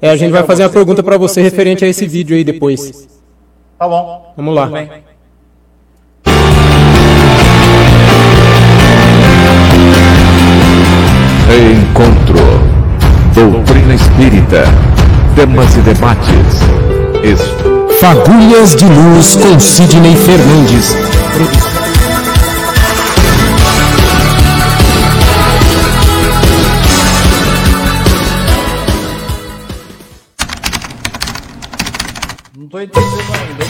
É, a gente vai fazer uma pergunta para você referente a esse vídeo aí depois. Tá bom. Vamos lá. Encontro. Doutrina Espírita. Temas e debates. Es- Fagulhas de Luz com Sidney Fernandes. Tô entendendo ainda.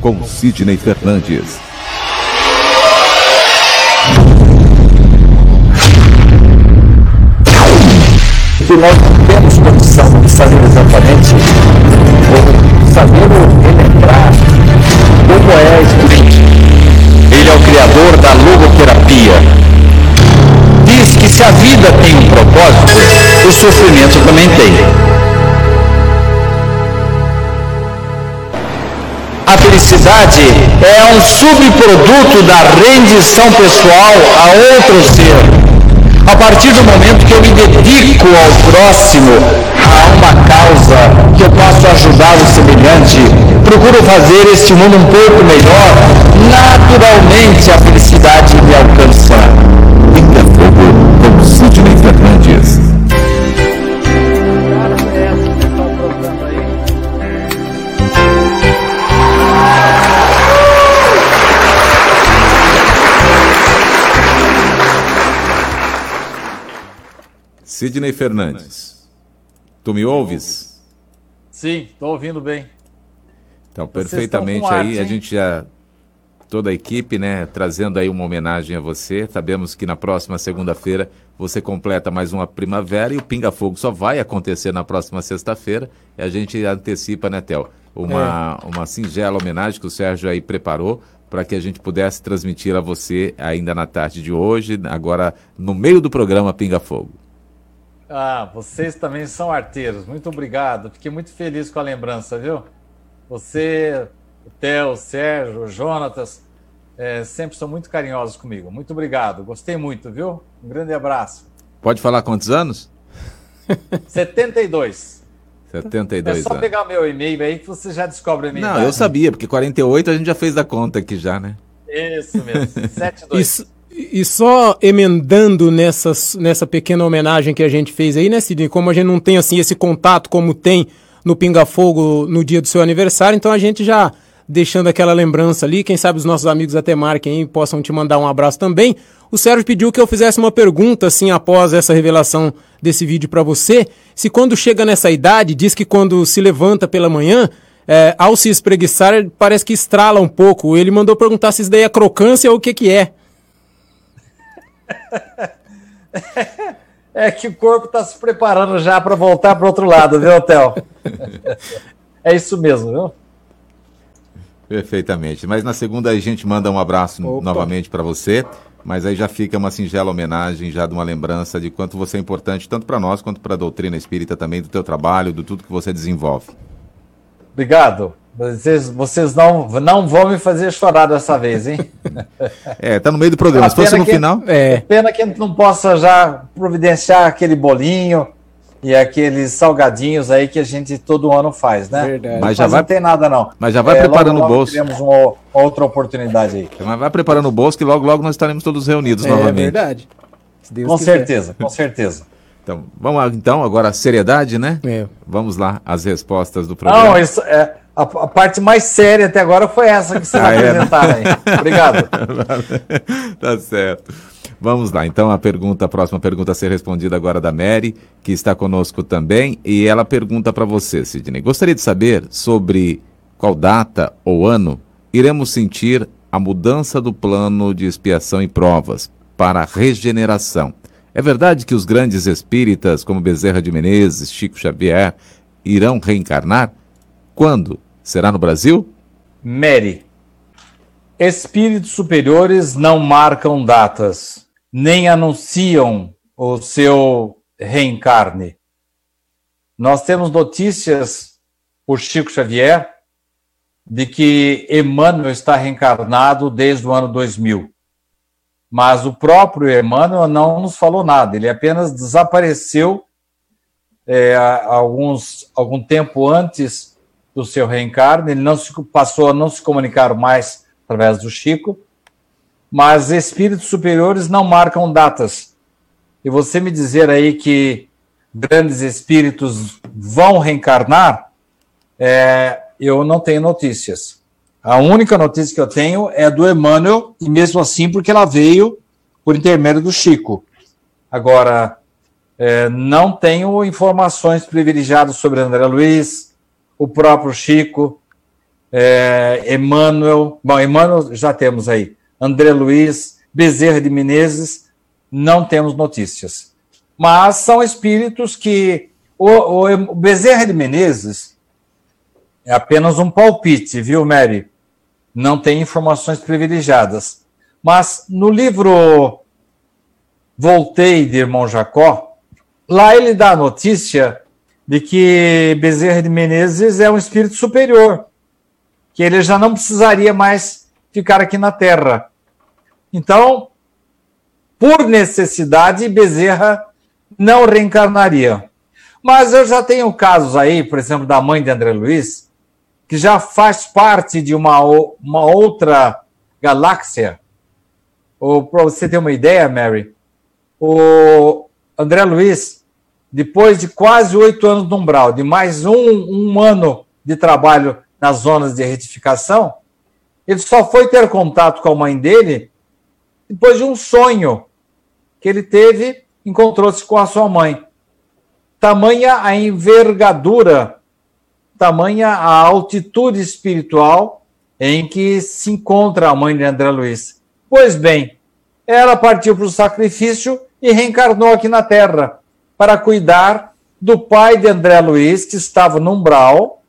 Com Sidney Fernandes. Que nós não temos condição de saber exatamente, ou saber relembrar como é experiência. Ele é o criador da logoterapia. Diz que se a vida tem um propósito, o sofrimento também tem. A felicidade é um subproduto da rendição pessoal a outro ser. A partir do momento que eu me dedico ao próximo, a uma causa, que eu posso ajudar o semelhante, procuro fazer este mundo um pouco melhor, naturalmente a felicidade me alcança. Pinga Fogo com Sidney Fernandes. Sidney Fernandes. Tu me ouves? Sim, tô ouvindo bem. Então, Vocês perfeitamente aí, arte, a gente já toda a equipe, né, trazendo aí uma homenagem a você. Sabemos que na próxima segunda-feira você completa mais uma primavera e o Pinga Fogo só vai acontecer na próxima sexta-feira. E a gente antecipa, né, Theo, uma, É. uma singela homenagem que o Sérgio aí preparou para que a gente pudesse transmitir a você ainda na tarde de hoje, agora no meio do programa Pinga Fogo. Ah, vocês também são arteiros. Muito obrigado. Fiquei muito feliz com a lembrança, viu? Você, o Theo, o Sérgio, o Jonatas, é, sempre são muito carinhosos comigo. Muito obrigado. Gostei muito, viu? Um grande abraço. Pode falar quantos anos? 72. É 72 só anos. pegar meu e-mail aí que você já descobre a minha Não, eu sabia, porque 48 a gente já fez a conta aqui já, né? Isso mesmo. 72. Isso, e só emendando nessa, nessa pequena homenagem que a gente fez aí, né, Sidney? Como a gente não tem assim esse contato como tem no Pinga Fogo no dia do seu aniversário, então a gente já deixando aquela lembrança ali, quem sabe os nossos amigos até marquem aí, possam te mandar um abraço também. O Sérgio pediu que eu fizesse uma pergunta assim após essa revelação desse vídeo para você, se quando chega nessa idade, diz que quando se levanta pela manhã, é, ao se espreguiçar, parece que estrala um pouco. Ele mandou perguntar se isso daí é crocância ou o que que é. É que o corpo está se preparando já para voltar para o outro lado, viu, Theo? É isso mesmo, viu? Perfeitamente. Mas na segunda a gente manda um abraço Opa. novamente para você. Mas aí já fica uma singela homenagem, já de uma lembrança de quanto você é importante, tanto para nós quanto para a doutrina espírita também, do teu trabalho, do tudo que você desenvolve. Obrigado. Vocês, vocês não, não vão me fazer chorar dessa vez, hein? É, tá no meio do programa. A Se fosse no que- final. É. Pena que a gente não possa já providenciar aquele bolinho e aqueles salgadinhos aí que a gente todo ano faz, né? Verdade. Mas já Mas vai- não tem nada, não. mas já vai É, preparando logo, o logo bolso. Teremos uma outra oportunidade aí. Mas vai preparando o bolso que logo, logo nós estaremos todos reunidos É novamente. verdade. Se Deus Com quiser. certeza, com certeza. Então, vamos lá, então, agora a seriedade, né? É. Vamos lá, as respostas do programa. Não, isso é. A, a parte mais séria até agora foi essa que você Ah, vai é, apresentar aí. Obrigado. tá certo. Vamos lá, então a pergunta, a próxima pergunta a ser respondida agora da Mary, que está conosco também, e ela pergunta para você, Sidney. Gostaria de saber sobre qual data ou ano iremos sentir a mudança do plano de expiação e provas para a regeneração. É verdade que os grandes espíritas, como Bezerra de Menezes, Chico Xavier, irão reencarnar? Quando? Será no Brasil? Mary. Espíritos superiores não marcam datas, nem anunciam o seu reencarne. Nós temos notícias por Chico Xavier de que Emmanuel está reencarnado desde o ano 2000. Mas o próprio Emmanuel não nos falou nada, ele apenas desapareceu é, alguns, algum tempo antes do seu reencarne, ele não se, passou a não se comunicar mais através do Chico, mas espíritos superiores não marcam datas. E você me dizer aí que grandes espíritos vão reencarnar, é, eu não tenho notícias. A única notícia que eu tenho é do Emmanuel, e mesmo assim porque ela veio por intermédio do Chico. Agora, é, não tenho informações privilegiadas sobre André Luiz, o próprio Chico, é, Emmanuel. Bom, Emmanuel já temos aí. André Luiz, Bezerra de Menezes, não temos notícias. Mas são espíritos que. O, o, o Bezerra de Menezes é apenas um palpite, viu, Mary? Não tem informações privilegiadas. Mas no livro Voltei de Irmão Jacó, lá ele dá a notícia de que Bezerra de Menezes é um espírito superior, que ele já não precisaria mais ficar aqui na Terra. Então, por necessidade, Bezerra não reencarnaria. Mas eu já tenho casos aí, por exemplo, da mãe de André Luiz, que já faz parte de uma, uma outra galáxia. Ou para você ter uma ideia, Mary, o André Luiz, depois de quase oito anos no umbral, de mais um, um ano de trabalho nas zonas de retificação, ele só foi ter contato com a mãe dele depois de um sonho que ele teve, encontrou-se com a sua mãe. Tamanha a envergadura tamanha a altitude espiritual em que se encontra a mãe de André Luiz. Pois bem, ela partiu para o sacrifício e reencarnou aqui na Terra para cuidar do pai de André Luiz, que estava no umbral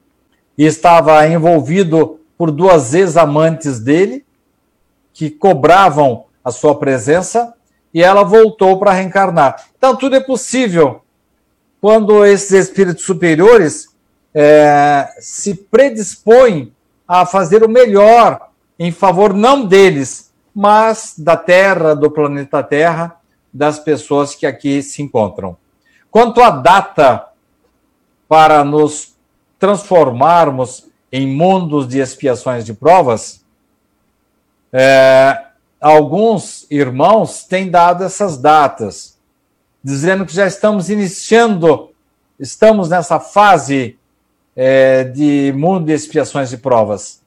e estava envolvido por duas ex-amantes dele, que cobravam a sua presença, e ela voltou para reencarnar. Então, tudo é possível quando esses espíritos superiores é, se predispõe a fazer o melhor em favor não deles, mas da Terra, do planeta Terra, das pessoas que aqui se encontram. Quanto à data para nos transformarmos em mundos de expiações de provas, é, alguns irmãos têm dado essas datas, dizendo que já estamos iniciando, estamos nessa fase é, de mundo de expiações e provas.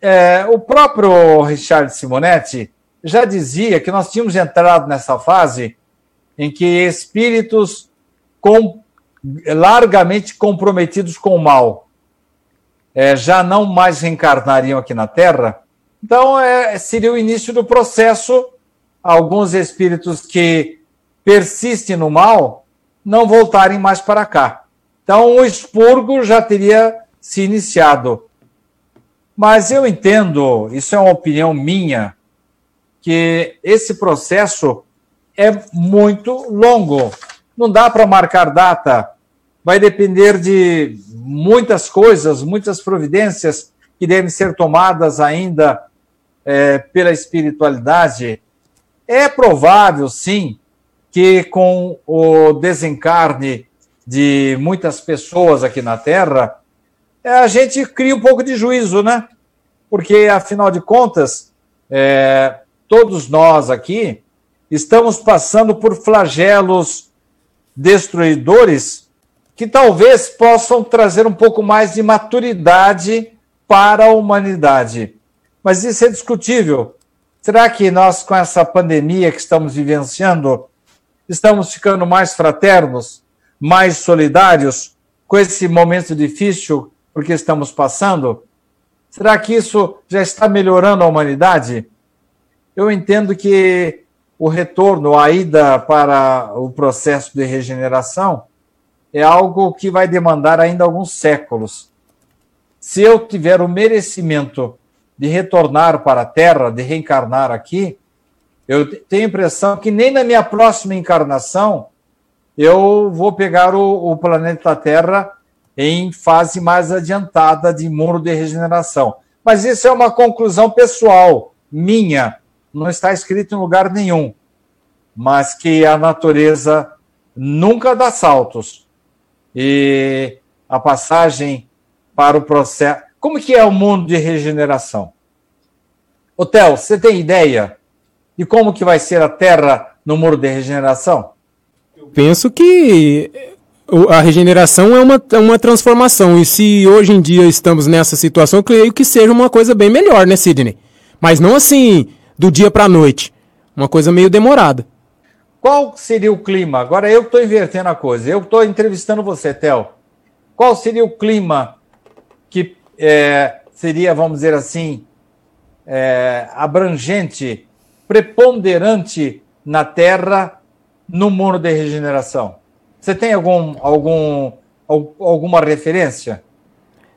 É, o próprio Richard Simonetti já dizia que nós tínhamos entrado nessa fase em que espíritos com, largamente comprometidos com o mal é, já não mais reencarnariam aqui na Terra. Então, é, seria o início do processo. Alguns espíritos que persistem no mal não voltarem mais para cá. Então, o expurgo já teria se iniciado. Mas eu entendo, isso é uma opinião minha, que esse processo é muito longo. Não dá para marcar data. Vai depender de muitas coisas, muitas providências que devem ser tomadas ainda é, pela espiritualidade. É provável, sim, que com o desencarne de muitas pessoas aqui na Terra, é, a gente cria um pouco de juízo, né? Porque, afinal de contas, é, todos nós aqui estamos passando por flagelos destruidores que talvez possam trazer um pouco mais de maturidade para a humanidade. Mas isso é discutível. Será que nós, com essa pandemia que estamos vivenciando, estamos ficando mais fraternos? mais solidários com esse momento difícil porque estamos passando? Será que isso já está melhorando a humanidade? Eu entendo que o retorno, a ida para o processo de regeneração é algo que vai demandar ainda alguns séculos. Se eu tiver o merecimento de retornar para a Terra, de reencarnar aqui, eu tenho a impressão que nem na minha próxima encarnação eu vou pegar o, o planeta Terra em fase mais adiantada de muro de regeneração. Mas isso é uma conclusão pessoal, minha, não está escrito em lugar nenhum. Mas que a natureza nunca dá saltos. E a passagem para o processo. Como que é o mundo de regeneração? Hotel, você tem ideia de como que vai ser a Terra no muro de regeneração? Eu penso que a regeneração é uma, é uma transformação. E se hoje em dia estamos nessa situação, eu creio que seja uma coisa bem melhor, né, Sidney? Mas não assim, do dia para a noite. Uma coisa meio demorada. Qual seria o clima? Agora eu estou invertendo a coisa. Eu estou entrevistando você, Theo. Qual seria o clima que é, seria, vamos dizer assim, é, abrangente, preponderante na Terra no mundo de regeneração? Você tem algum, algum, alguma referência?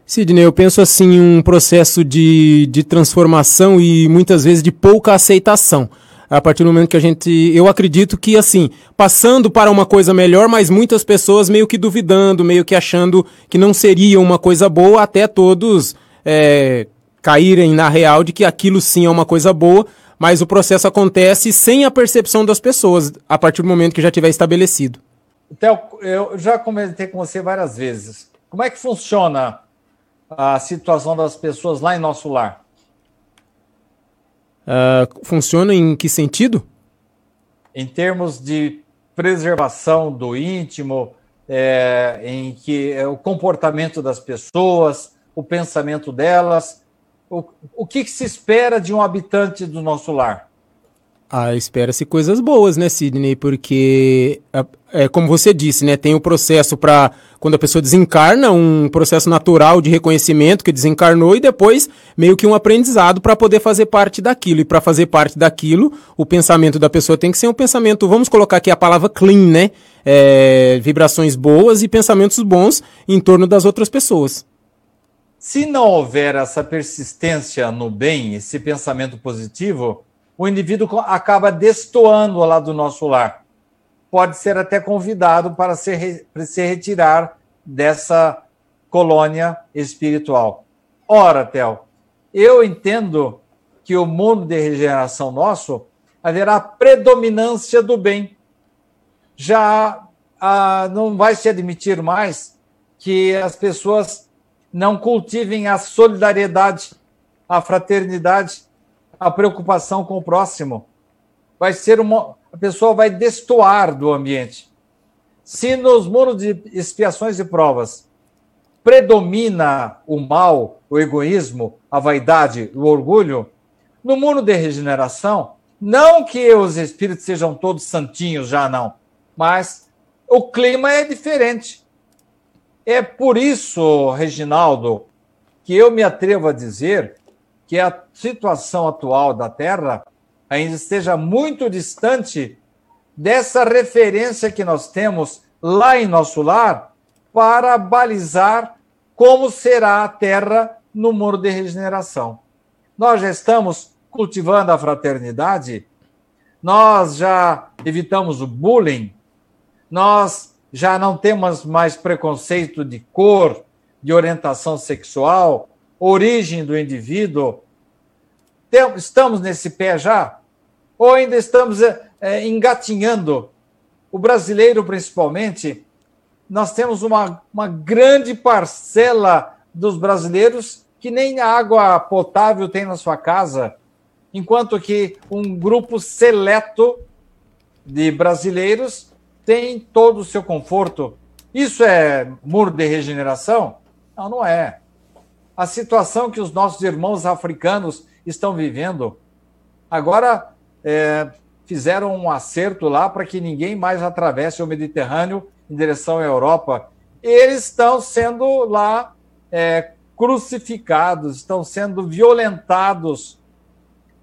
Sidney, eu penso assim, um processo de, de transformação e muitas vezes de pouca aceitação. A partir do momento que a gente. Eu acredito que, assim, passando para uma coisa melhor, mas muitas pessoas meio que duvidando, meio que achando que não seria uma coisa boa, até todos é, caírem na real de que aquilo sim é uma coisa boa, mas o processo acontece sem a percepção das pessoas, a partir do momento que já tiver estabelecido. Theo, eu já comentei com você várias vezes. Como é que funciona a situação das pessoas lá em nosso lar? Uh, funciona em que sentido? Em termos de preservação do íntimo, é, em que é, o comportamento das pessoas, o pensamento delas, o, o que, que se espera de um habitante do nosso lar? Ah, espera-se coisas boas, né, Sidney? Porque, é, como você disse, né, tem o processo para quando a pessoa desencarna, um processo natural de reconhecimento que desencarnou e depois meio que um aprendizado para poder fazer parte daquilo. E para fazer parte daquilo, o pensamento da pessoa tem que ser um pensamento, vamos colocar aqui a palavra clean, né? É, vibrações boas e pensamentos bons em torno das outras pessoas. Se não houver essa persistência no bem, esse pensamento positivo, o indivíduo acaba destoando lá do nosso lar. Pode ser até convidado para se, para se retirar dessa colônia espiritual. Ora, Theo, eu entendo que o mundo de regeneração nosso haverá predominância do bem. Já ah, não vai se admitir mais que as pessoas não cultivem a solidariedade, a fraternidade, a preocupação com o próximo. Vai ser uma. A pessoa vai destoar do ambiente. Se nos muros de expiações e provas predomina o mal, o egoísmo, a vaidade, o orgulho, no mundo de regeneração, não que os espíritos sejam todos santinhos já não, mas o clima é diferente. É por isso, Reginaldo, que eu me atrevo a dizer que a situação atual da Terra ainda esteja muito distante dessa referência que nós temos lá em nosso lar para balizar como será a Terra no muro de regeneração. Nós já estamos cultivando a fraternidade, nós já evitamos o bullying, nós já não temos mais preconceito de cor, de orientação sexual, origem do indivíduo. Estamos nesse pé já? Ou ainda estamos é, engatinhando? O brasileiro, principalmente, nós temos uma, uma grande parcela dos brasileiros que nem água potável tem na sua casa, enquanto que um grupo seleto de brasileiros tem todo o seu conforto. Isso é muro de regeneração? Não, não é a situação que os nossos irmãos africanos estão vivendo. Agora é, fizeram um acerto lá para que ninguém mais atravesse o Mediterrâneo em direção à Europa. Eles estão sendo lá é, crucificados, estão sendo violentados,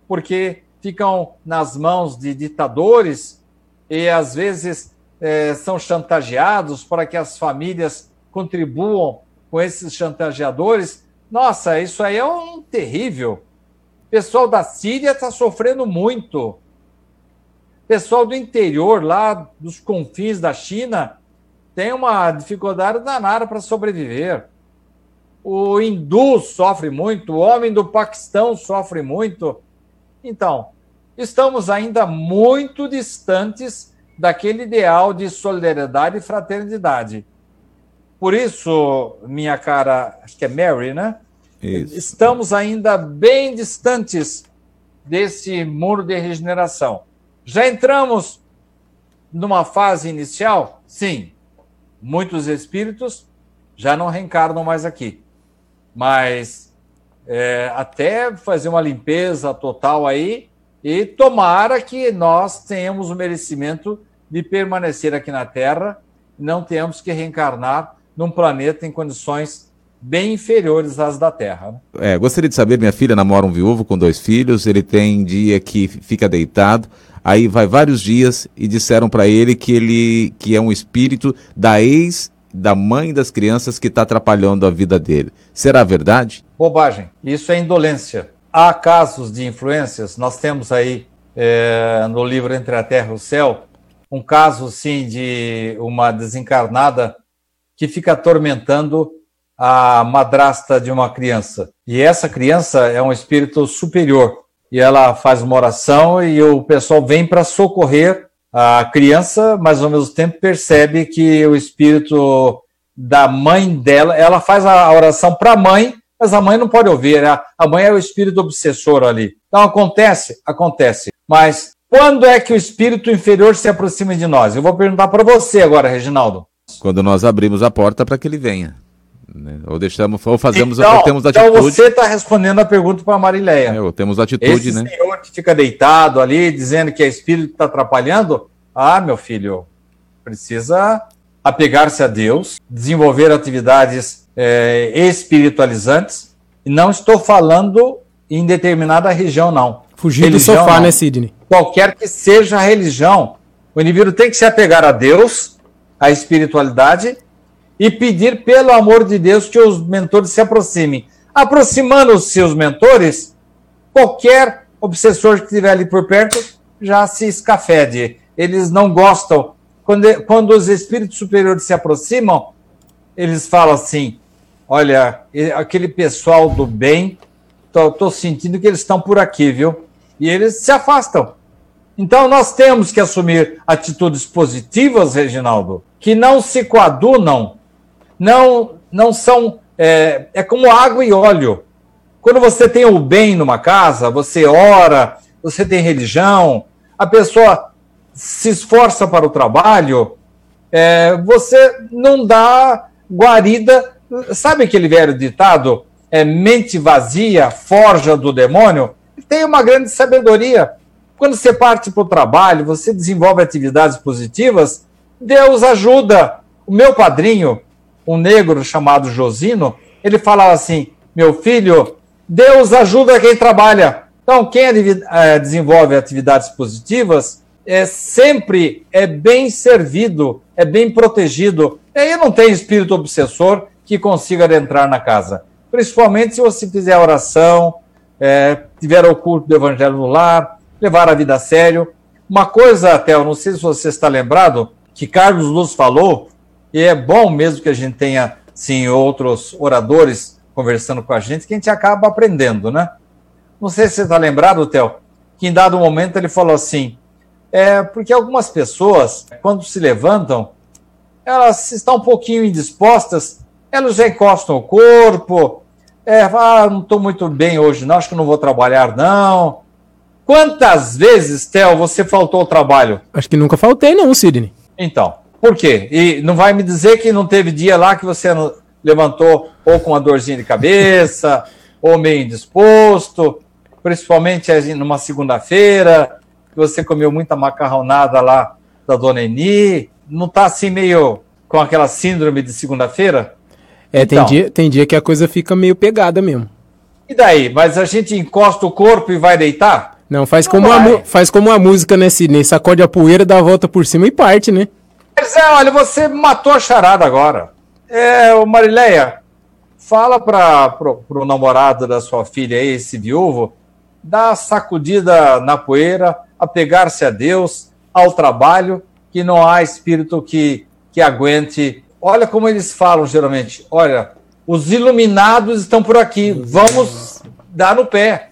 porque ficam nas mãos de ditadores e às vezes é, são chantageados para que as famílias contribuam com esses chantageadores nossa, isso aí é um terrível. pessoal da Síria está sofrendo muito. Pessoal do interior, lá dos confins da China, tem uma dificuldade danada para sobreviver. O hindu sofre muito, o homem do Paquistão sofre muito. Então, estamos ainda muito distantes daquele ideal de solidariedade e fraternidade. Por isso, minha cara, acho que é Mary, né? Isso. Estamos ainda bem distantes desse muro de regeneração. Já entramos numa fase inicial? Sim. Muitos espíritos já não reencarnam mais aqui. Mas é, até fazer uma limpeza total aí, e tomara que nós tenhamos o merecimento de permanecer aqui na Terra, não tenhamos que reencarnar num planeta em condições bem inferiores às da Terra. Né? É, gostaria de saber, minha filha namora um viúvo com dois filhos, ele tem dia que fica deitado, aí vai vários dias e disseram para ele que ele que é um espírito da ex da mãe das crianças que está atrapalhando a vida dele. Será verdade? Bobagem. Isso é indolência. Há casos de influências, nós temos aí é, no livro Entre a Terra e o Céu, um caso, sim, de uma desencarnada que fica atormentando a madrasta de uma criança. E essa criança é um espírito superior. E ela faz uma oração e o pessoal vem para socorrer a criança, mas ao mesmo tempo percebe que o espírito da mãe dela, ela faz a oração para a mãe, mas a mãe não pode ouvir, a, a mãe é o espírito obsessor ali. Então acontece, acontece. Mas quando é que o espírito inferior se aproxima de nós? Eu vou perguntar para você agora, Reginaldo. Quando nós abrimos a porta para que ele venha. Né? Ou deixamos, ou fazemos, então, ou temos atitude. Então você está respondendo a pergunta para a Marileia. É, ou temos atitude, Esse né? senhor que fica deitado ali, dizendo que é espírito está atrapalhando, ah, meu filho, precisa apegar-se a Deus, desenvolver atividades é, espiritualizantes. E não estou falando em determinada região, não. Fugir religião, do sofá, não. né, Sidney? Qualquer que seja a religião, o indivíduo tem que se apegar a Deus, à espiritualidade, e pedir, pelo amor de Deus, que os mentores se aproximem. Aproximando os seus mentores, qualquer obsessor que estiver ali por perto já se escafede eles não gostam. Quando, quando os espíritos superiores se aproximam, eles falam assim: olha, aquele pessoal do bem, estou sentindo que eles estão por aqui, viu? E eles se afastam. Então nós temos que assumir atitudes positivas, Reginaldo, que não se coadunam, não, não são. É, é como água e óleo. Quando você tem o bem numa casa, você ora, você tem religião, a pessoa se esforça para o trabalho, é, você não dá guarida. Sabe aquele velho ditado? É, mente vazia, forja do demônio? Tem uma grande sabedoria. Quando você parte para o trabalho, você desenvolve atividades positivas, Deus ajuda. O meu padrinho, um negro chamado Josino, ele falava assim: meu filho, Deus ajuda quem trabalha. Então, quem é, desenvolve atividades positivas, é sempre é bem servido, é bem protegido. E aí não tem espírito obsessor que consiga adentrar na casa. Principalmente se você fizer oração, é, tiver o culto do evangelho no lar, levar a vida a sério. Uma coisa, até, eu não sei se você está lembrado, que Carlos Luz falou, e é bom mesmo que a gente tenha, sim, outros oradores conversando com a gente, que a gente acaba aprendendo, né? Não sei se você está lembrado, Theo, que em dado momento ele falou assim: é porque algumas pessoas, quando se levantam, elas estão um pouquinho indispostas, elas já encostam o corpo, é, ah, não estou muito bem hoje, não, acho que não vou trabalhar, não. Quantas vezes, Theo, você faltou ao trabalho? Acho que nunca faltei, não, Sidney. Então, por quê? E não vai me dizer que não teve dia lá que você levantou ou com uma dorzinha de cabeça, ou meio indisposto, principalmente numa segunda-feira, que você comeu muita macarronada lá da Dona Eni, não tá assim meio com aquela síndrome de segunda-feira? É, então, tem, dia, tem dia que a coisa fica meio pegada mesmo. E daí? Mas a gente encosta o corpo e vai deitar? Não, faz, não como, a, faz como a música, né, Sidney? Sacode a poeira, dá a volta por cima e parte, né? Mas é, olha, você matou a charada agora. É, o Marileia, fala para pro, pro namorado da sua filha aí, esse viúvo, dar sacudida na poeira, apegar-se a Deus, ao trabalho, que não há espírito que, que aguente. Olha como eles falam geralmente: olha, os iluminados estão por aqui, vamos dar no pé.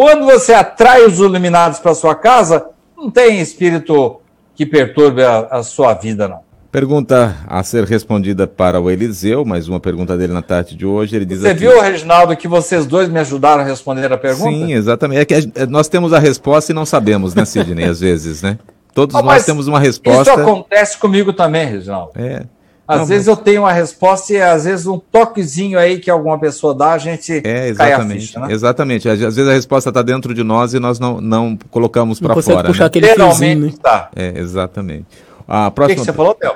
Quando você atrai os iluminados para sua casa, não tem espírito que perturbe a, a sua vida, não. Pergunta a ser respondida para o Eliseu, mais uma pergunta dele na tarde de hoje. Ele diz Você aqui... viu, Reginaldo, que vocês dois me ajudaram a responder a pergunta? Sim, exatamente. É que é, nós temos a resposta e não sabemos, né, Sidney, às vezes, né? Todos ah, nós temos uma resposta. Isso acontece comigo também, Reginaldo. É. Às não, vezes mas... eu tenho uma resposta e às vezes um toquezinho aí que alguma pessoa dá, a gente é, exatamente, ficha, né? Exatamente. Às vezes a resposta está dentro de nós e nós não, não colocamos para fora. puxar né? aquele Geralmente está. É, exatamente. A próxima... O que, que você falou, Theo?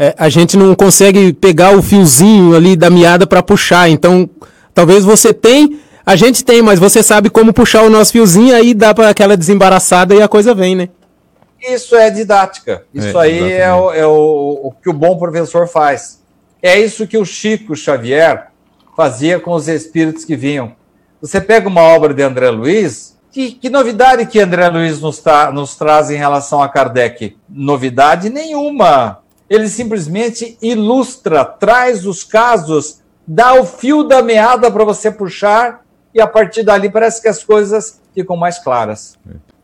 é, a gente não consegue pegar o fiozinho ali da meada para puxar. Então, talvez você tem, a gente tem, mas você sabe como puxar o nosso fiozinho, aí dá para aquela desembaraçada e a coisa vem, né? Isso é didática. Isso é, aí é, o, é o, o que o bom professor faz. É isso que o Chico Xavier fazia com os espíritos que vinham. Você pega uma obra de André Luiz, que, que, novidade que André Luiz nos, tá, nos, traz em relação a Kardec? Novidade nenhuma ele simplesmente ilustra, traz os casos, dá o fio da meada para você puxar e a partir dali parece que as coisas ficam mais claras.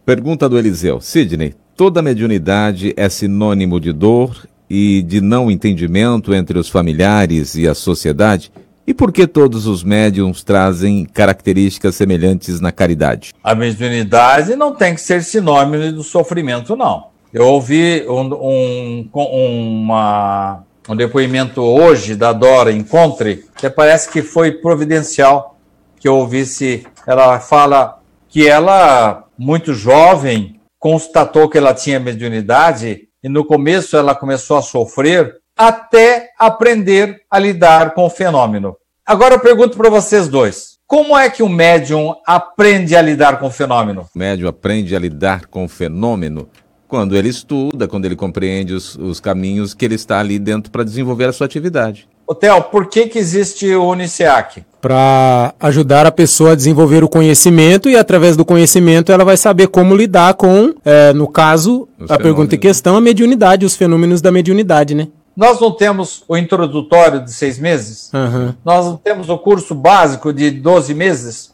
Pergunta do Eliseu. Sidney, toda mediunidade é sinônimo de dor e de não entendimento entre os familiares e a sociedade? E por que todos os médiums trazem características semelhantes na caridade? A mediunidade não tem que ser sinônimo do sofrimento, não. Eu ouvi um, um, uma, um depoimento hoje da Dora Encontre, que parece que foi providencial que eu ouvisse. Ela fala que ela, muito jovem, constatou que ela tinha mediunidade e no começo ela começou a sofrer até aprender a lidar com o fenômeno. Agora eu pergunto para vocês dois: como é que o médium aprende a lidar com o fenômeno? O médium aprende a lidar com o fenômeno quando ele estuda, quando ele compreende os, os caminhos que ele está ali dentro para desenvolver a sua atividade. Theo, por que, que existe o Uniciac? Para ajudar a pessoa a desenvolver o conhecimento e, através do conhecimento, ela vai saber como lidar com, é, no caso, os a pergunta em questão, a mediunidade, os fenômenos da mediunidade, né? Nós não temos o introdutório de seis meses? Uhum. Nós não temos o curso básico de 12 meses?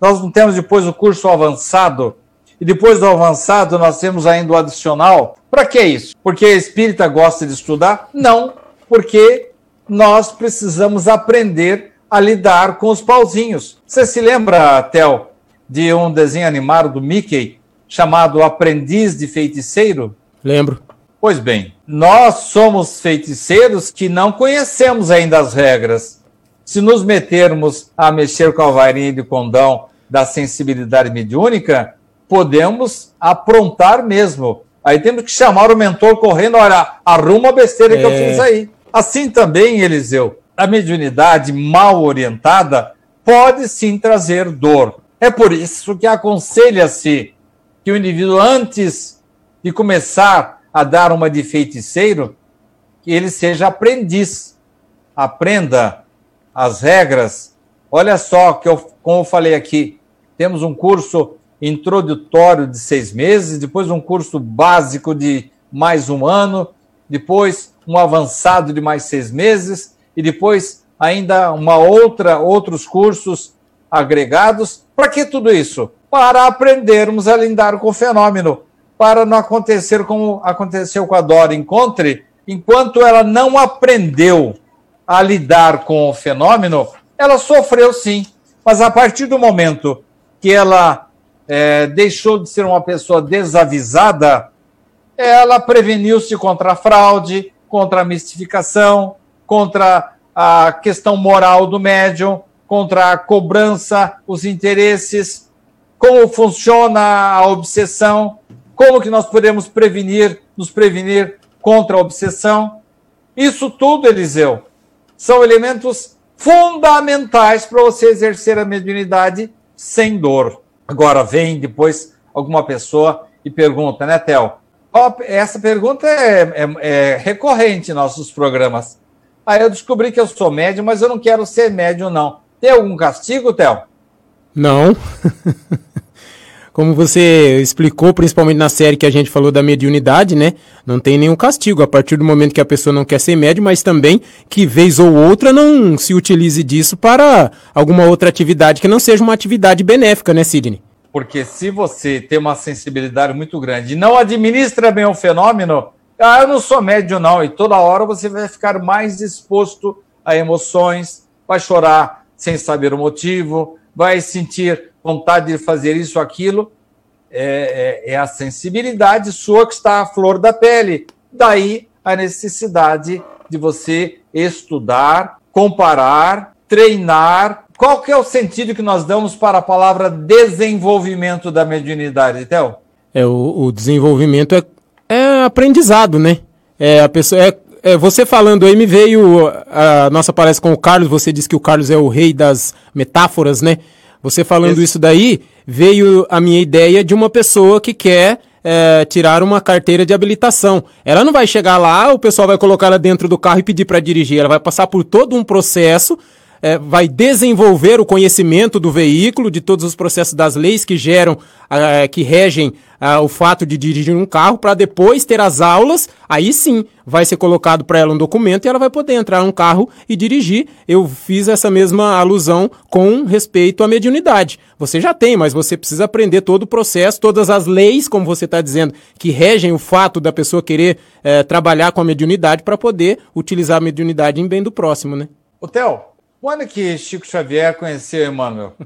Nós não temos depois o curso avançado e depois do avançado nós temos ainda o adicional. Para que isso? Porque a espírita gosta de estudar? Não, porque nós precisamos aprender a lidar com os pauzinhos. Você se lembra, Tel, de um desenho animado do Mickey chamado Aprendiz de Feiticeiro? Lembro. Pois bem, nós somos feiticeiros que não conhecemos ainda as regras. Se nos metermos a mexer com a varinha de condão da sensibilidade mediúnica, podemos aprontar mesmo. Aí temos que chamar o mentor correndo, olha, arruma a besteira que é. eu fiz aí. Assim também, Eliseu, a mediunidade mal orientada pode sim trazer dor. É por isso que aconselha-se que o indivíduo, antes de começar a dar uma de feiticeiro, que ele seja aprendiz, aprenda as regras. Olha só que eu, como eu falei aqui, temos um curso introdutório de seis meses, depois um curso básico de mais um ano, depois um avançado de mais seis meses e depois ainda uma outra outros cursos agregados. Para que tudo isso? Para aprendermos a lidar com o fenômeno, para não acontecer como aconteceu com a Dora Encontre, enquanto ela não aprendeu a lidar com o fenômeno, ela sofreu sim, mas a partir do momento que ela é, deixou de ser uma pessoa desavisada, ela preveniu-se contra a fraude, contra a mistificação, contra a questão moral do médium, contra a cobrança, os interesses, como funciona a obsessão, como que nós podemos prevenir, nos prevenir contra a obsessão. Isso tudo, Eliseu, são elementos fundamentais para você exercer a mediunidade sem dor. Agora vem depois alguma pessoa e pergunta, né, Theo? Essa pergunta é, é, é, recorrente em nossos programas. Aí eu descobri que eu sou médium, mas eu não quero ser médium, não. Tem algum castigo, Theo? Não. como você explicou, principalmente na série que a gente falou da mediunidade, né? Não tem nenhum castigo a partir do momento que a pessoa não quer ser médium, mas também que vez ou outra não se utilize disso para alguma outra atividade que não seja uma atividade benéfica, né, Sidney? Porque se você tem uma sensibilidade muito grande e não administra bem o fenômeno, ah, eu não sou médium, não, e toda hora você vai ficar mais exposto a emoções, vai chorar sem saber o motivo, vai sentir vontade de fazer isso aquilo. É, é, é a sensibilidade sua que está à flor da pele. Daí a necessidade de você estudar, comparar, treinar. Qual que é o sentido que nós damos para a palavra desenvolvimento da mediunidade, Théo? É, o, o desenvolvimento é, aprendizado, né? É, a pessoa, é, é, você falando aí, me veio a nossa palestra com o Carlos, você disse que o Carlos é o rei das metáforas, né? Você falando isso daí, veio a minha ideia de uma pessoa que quer é, tirar uma carteira de habilitação. Ela não vai chegar lá, o pessoal vai colocar ela dentro do carro e pedir para dirigir. Ela vai passar por todo um processo é, vai desenvolver o conhecimento do veículo, de todos os processos das leis que geram, é, que regem é, o fato de dirigir um carro, para depois ter as aulas, aí sim vai ser colocado para ela um documento e ela vai poder entrar num carro e dirigir. Eu fiz essa mesma alusão com respeito à mediunidade. Você já tem, mas você precisa aprender todo o processo, todas as leis, como você está dizendo, que regem o fato da pessoa querer é, trabalhar com a mediunidade para poder utilizar a mediunidade em bem do próximo, né? Theo, quando que Chico Xavier conheceu Emmanuel?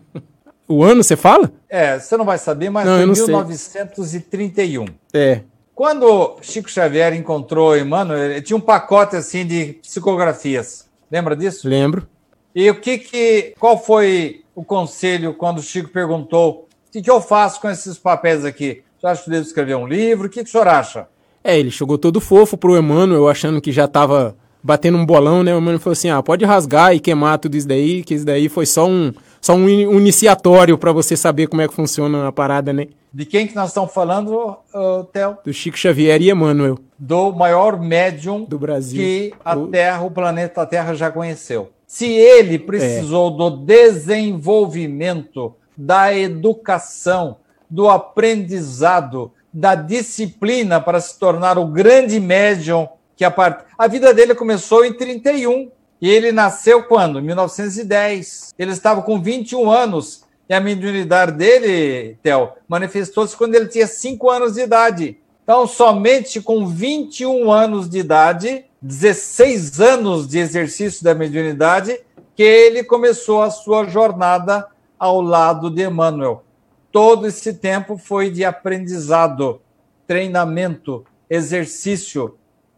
O ano você fala? É, você não vai saber, mas não, foi em 1931. Sei. É. Quando Chico Xavier encontrou Emmanuel, ele tinha um pacote assim de psicografias. Lembra disso? Lembro. E o que que qual foi o conselho quando o Chico perguntou: "O que, que eu faço com esses papéis aqui? Você acha que eu devo escrever um livro? O que, que o senhor acha?" É, ele chegou todo fofo pro Emmanuel, achando que já estava batendo um bolão, né? O mano falou assim: ah, pode rasgar e queimar tudo isso daí, que isso daí foi só um, só um iniciatório para você saber como é que funciona a parada, né? De quem que nós estamos falando, uh, Theo? Do Chico Xavier e Emmanuel. Do maior médium do Brasil que a Terra, o planeta Terra já conheceu. Se ele precisou é. do desenvolvimento, da educação, do aprendizado, da disciplina para se tornar o grande médium que a, part... a vida dele começou em 31 e ele nasceu quando? Em 1910. Ele estava com 21 anos e a mediunidade dele, Theo, manifestou-se quando ele tinha 5 anos de idade. Então, somente com 21 anos de idade, 16 anos de exercício da mediunidade, que ele começou a sua jornada ao lado de Emmanuel. Todo esse tempo foi de aprendizado, treinamento, exercício,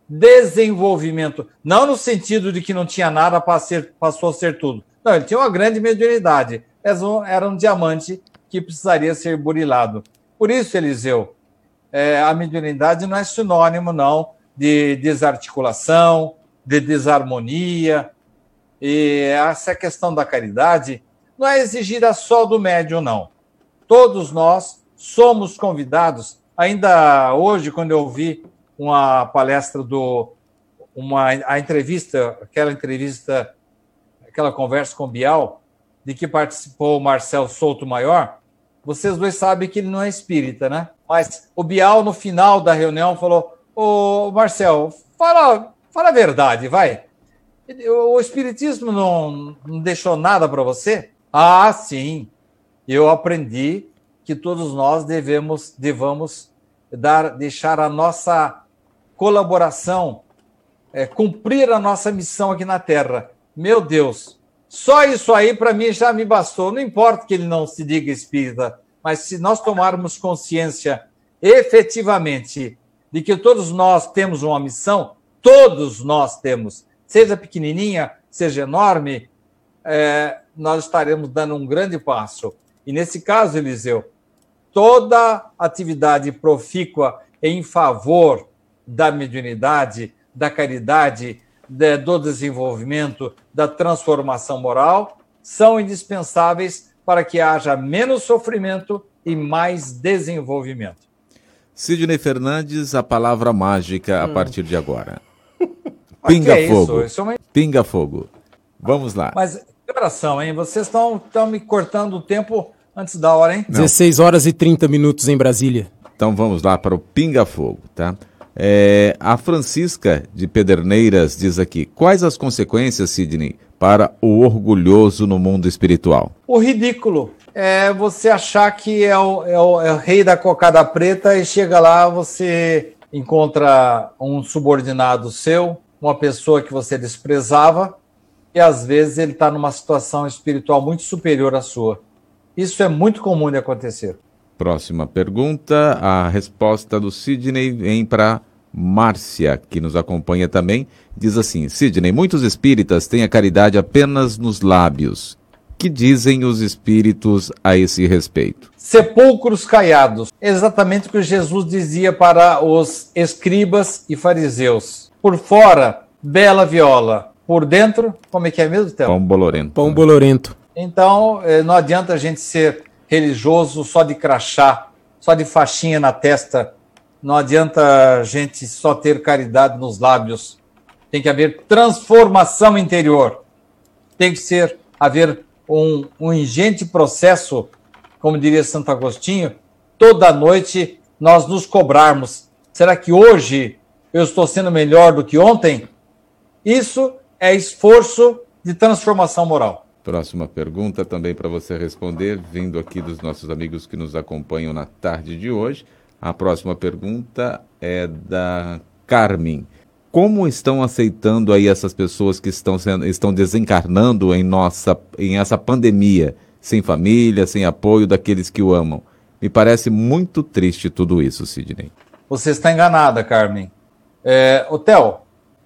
desenvolvimento. Não no sentido de que não tinha nada, passou a ser tudo. Não, ele tinha uma grande mediunidade. Era um diamante que precisaria ser burilado. Por isso, Eliseu, é, a mediunidade não é sinônimo, não, de desarticulação, de desarmonia. E essa questão da caridade não é exigida só do médium, não. Todos nós somos convidados. Ainda hoje, quando eu vi uma palestra do uma a entrevista, aquela entrevista, aquela conversa com Bial, de que participou o Marcel Souto Maior, vocês dois sabem que ele não é espírita, né? Mas o Bial, no final da reunião, falou: Ô Marcel, fala, fala a verdade, vai. O Espiritismo não, não deixou nada para você? Ah, sim. Eu aprendi que todos nós devemos, devamos dar, deixar a nossa colaboração, é, cumprir a nossa missão aqui na Terra. Meu Deus, só isso aí para mim já me bastou. Não importa que ele não se diga espírita, mas se nós tomarmos consciência efetivamente de que todos nós temos uma missão, todos nós temos, seja pequenininha, seja enorme, é, nós estaremos dando um grande passo. E nesse caso, Eliseu, toda atividade profícua em favor da mediunidade, da caridade, de, do desenvolvimento, da transformação moral, são indispensáveis para que haja menos sofrimento e mais desenvolvimento. Sidney Fernandes, a palavra mágica hum. a partir de agora. Pinga é fogo. Isso? Isso é uma... Pinga fogo. Vamos lá. Mas, que oração, hein? Vocês estão me cortando o tempo Antes da hora, hein? 16 horas e 30 minutos em Brasília. Então vamos lá para o Pinga Fogo, tá? É, a Francisca de Pederneiras diz aqui: quais as consequências, Sidney, para o orgulhoso no mundo espiritual? O ridículo é você achar que é o, é o, é o rei da cocada preta e chega lá, você encontra um subordinado seu, uma pessoa que você desprezava, e às vezes ele está numa situação espiritual muito superior à sua. Isso é muito comum de acontecer. Próxima pergunta, a resposta do Sidney vem para Márcia, que nos acompanha também, diz assim: Sidney, muitos espíritas têm a caridade apenas nos lábios. Que dizem os espíritos a esse respeito? Sepulcros caiados. Exatamente o que Jesus dizia para os escribas e fariseus. Por fora, bela viola. Por dentro, como é que é mesmo, Théo? Pão bolorento. Pão bolorento. Então, eh, não adianta a gente ser religioso só de crachá, só de faixinha na testa. Não adianta a gente só ter caridade nos lábios. Tem que haver transformação interior. Tem que ser haver um, um ingente processo, como diria Santo Agostinho, toda noite nós nos cobrarmos. Será que hoje eu estou sendo melhor do que ontem? Isso é esforço de transformação moral. Próxima pergunta também para você responder, vindo aqui dos nossos amigos que nos acompanham na tarde de hoje. A próxima pergunta é da Carmen. Como estão aceitando aí essas pessoas que estão, sendo, estão desencarnando em, nossa, em essa pandemia, sem família, sem apoio daqueles que o amam? Me parece muito triste tudo isso, Sidney. Você está enganada, Carmen. É, Theo,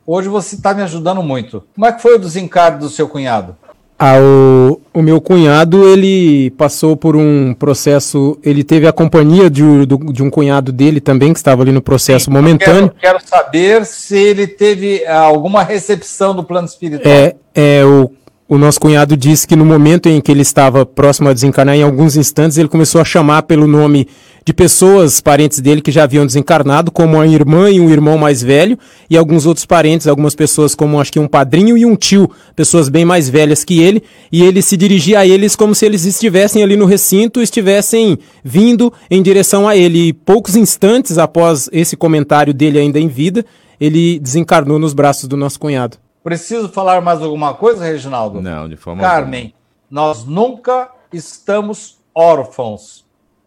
hoje você está me ajudando muito. Como é que foi o desencargo do seu cunhado? Ah, o, o, meu cunhado, ele passou por um processo, ele teve a companhia de, de um cunhado dele também, que estava ali no processo Sim, momentâneo. Quero, quero, saber se ele teve ah, alguma recepção do plano espiritual. É, é o, o nosso cunhado disse que no momento em que ele estava próximo a desencarnar, em alguns instantes, ele começou a chamar pelo nome de pessoas, parentes dele que já haviam desencarnado, como a irmã e um irmão mais velho, e alguns outros parentes, algumas pessoas como acho que um padrinho e um tio, pessoas bem mais velhas que ele, e ele se dirigia a eles como se eles estivessem ali no recinto, estivessem vindo em direção a ele. E poucos instantes após esse comentário dele ainda em vida, ele desencarnou nos braços do nosso cunhado. Preciso falar mais alguma coisa, Reginaldo? Não, de forma Carmen, alguma. nós nunca estamos órfãos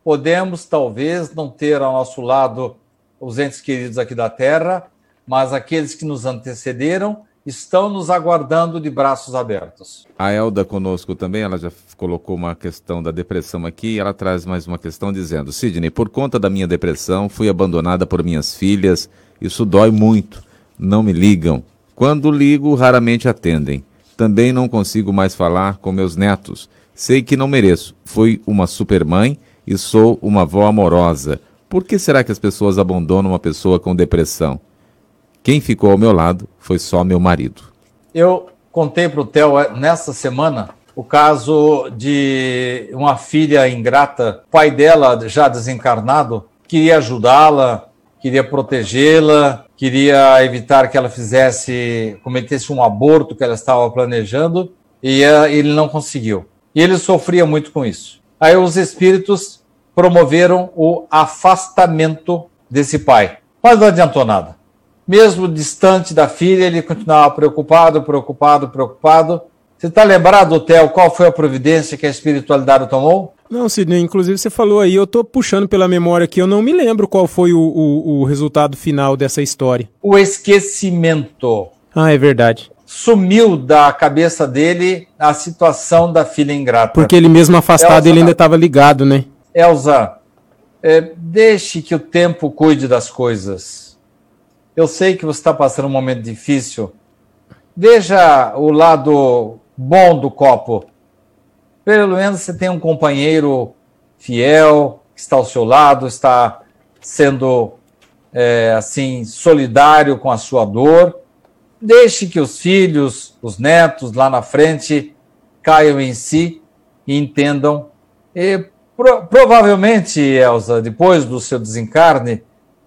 Podemos, talvez, não ter ao nosso lado os entes queridos aqui da Terra, mas aqueles que nos antecederam estão nos aguardando de braços abertos. A Elda conosco também, ela já colocou uma questão da depressão aqui, e ela traz mais uma questão dizendo: Sidney, por conta da minha depressão, fui abandonada por minhas filhas, isso dói muito, não me ligam. Quando ligo, raramente atendem. Também não consigo mais falar com meus netos. Sei que não mereço. Fui uma supermãe e sou uma avó amorosa. Por que será que as pessoas abandonam uma pessoa com depressão? Quem ficou ao meu lado foi só meu marido. Eu contei para o Theo nessa semana o caso de uma filha ingrata, pai dela já desencarnado, queria ajudá-la, queria protegê-la, queria evitar que ela fizesse, cometesse um aborto que ela estava planejando, e eh, ele não conseguiu. E ele sofria muito com isso. Aí os espíritos promoveram o afastamento desse pai. Mas não adiantou nada. Mesmo distante da filha, ele continuava preocupado, preocupado, preocupado. Você está lembrado, Theo, qual foi a providência que a espiritualidade tomou? Não, Sidney, inclusive você falou aí, eu estou puxando pela memória aqui, eu não me lembro qual foi o, o, o resultado final dessa história. O esquecimento. Ah, é verdade sumiu da cabeça dele a situação da filha ingrata. Porque ele mesmo afastado, Elza, ele ainda estava ligado, né? Elza, é, deixe que o tempo cuide das coisas. Eu sei que você está passando um momento difícil. Veja o lado bom do copo. Pelo menos você tem um companheiro fiel que está ao seu lado, está sendo é, assim solidário com a sua dor Deixe que os filhos, os netos lá na frente caiam em si e entendam. E, pro, provavelmente, Elsa, depois do seu desencarne,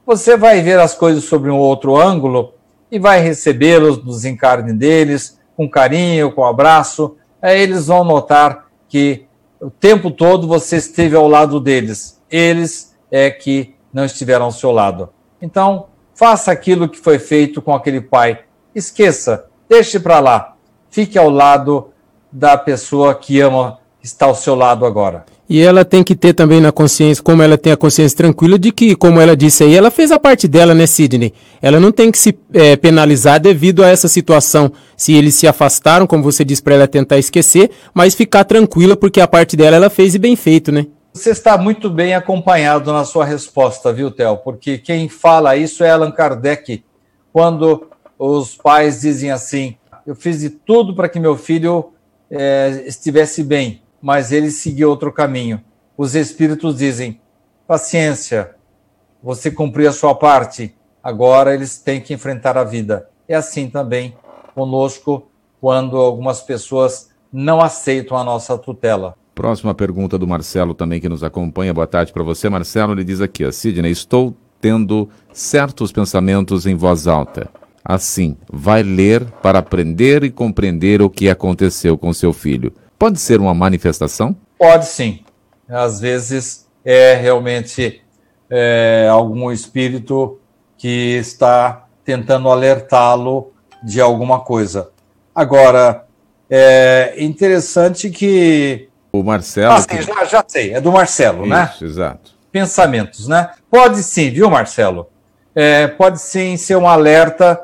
você vai ver as coisas sobre um outro ângulo e vai recebê-los no desencarne deles, com carinho, com abraço. Aí eles vão notar que o tempo todo você esteve ao lado deles. Eles é que não estiveram ao seu lado. Então, faça aquilo que foi feito com aquele pai. Esqueça, deixe para lá. Fique ao lado da pessoa que ama está ao seu lado agora. E ela tem que ter também na consciência, como ela tem a consciência tranquila de que, como ela disse aí, ela fez a parte dela, né, Sidney? Ela não tem que se é, penalizar devido a essa situação. Se eles se afastaram, como você disse para ela tentar esquecer, mas ficar tranquila porque a parte dela ela fez e bem feito, né? Você está muito bem acompanhado na sua resposta, viu, Theo? Porque quem fala isso é Allan Kardec, quando os pais dizem assim: Eu fiz de tudo para que meu filho é, estivesse bem mas ele seguiu outro caminho. Os espíritos dizem: paciência, você cumpriu a sua parte, agora eles têm que enfrentar a vida. É assim também conosco quando algumas pessoas não aceitam a nossa tutela. Próxima pergunta do Marcelo também que nos acompanha. Boa tarde para você, Marcelo. Ele diz aqui, Sidney, estou tendo certos pensamentos em voz alta. Assim, vai ler para aprender e compreender o que aconteceu com seu filho. Pode ser uma manifestação? Pode sim. Às vezes é realmente é, algum espírito que está tentando alertá-lo de alguma coisa. Agora, é interessante que. O Marcelo. Ah, sim, que... já, já sei, é do Marcelo, Isso, né? Exato. Pensamentos, né? Pode sim, viu, Marcelo? É, pode sim ser um alerta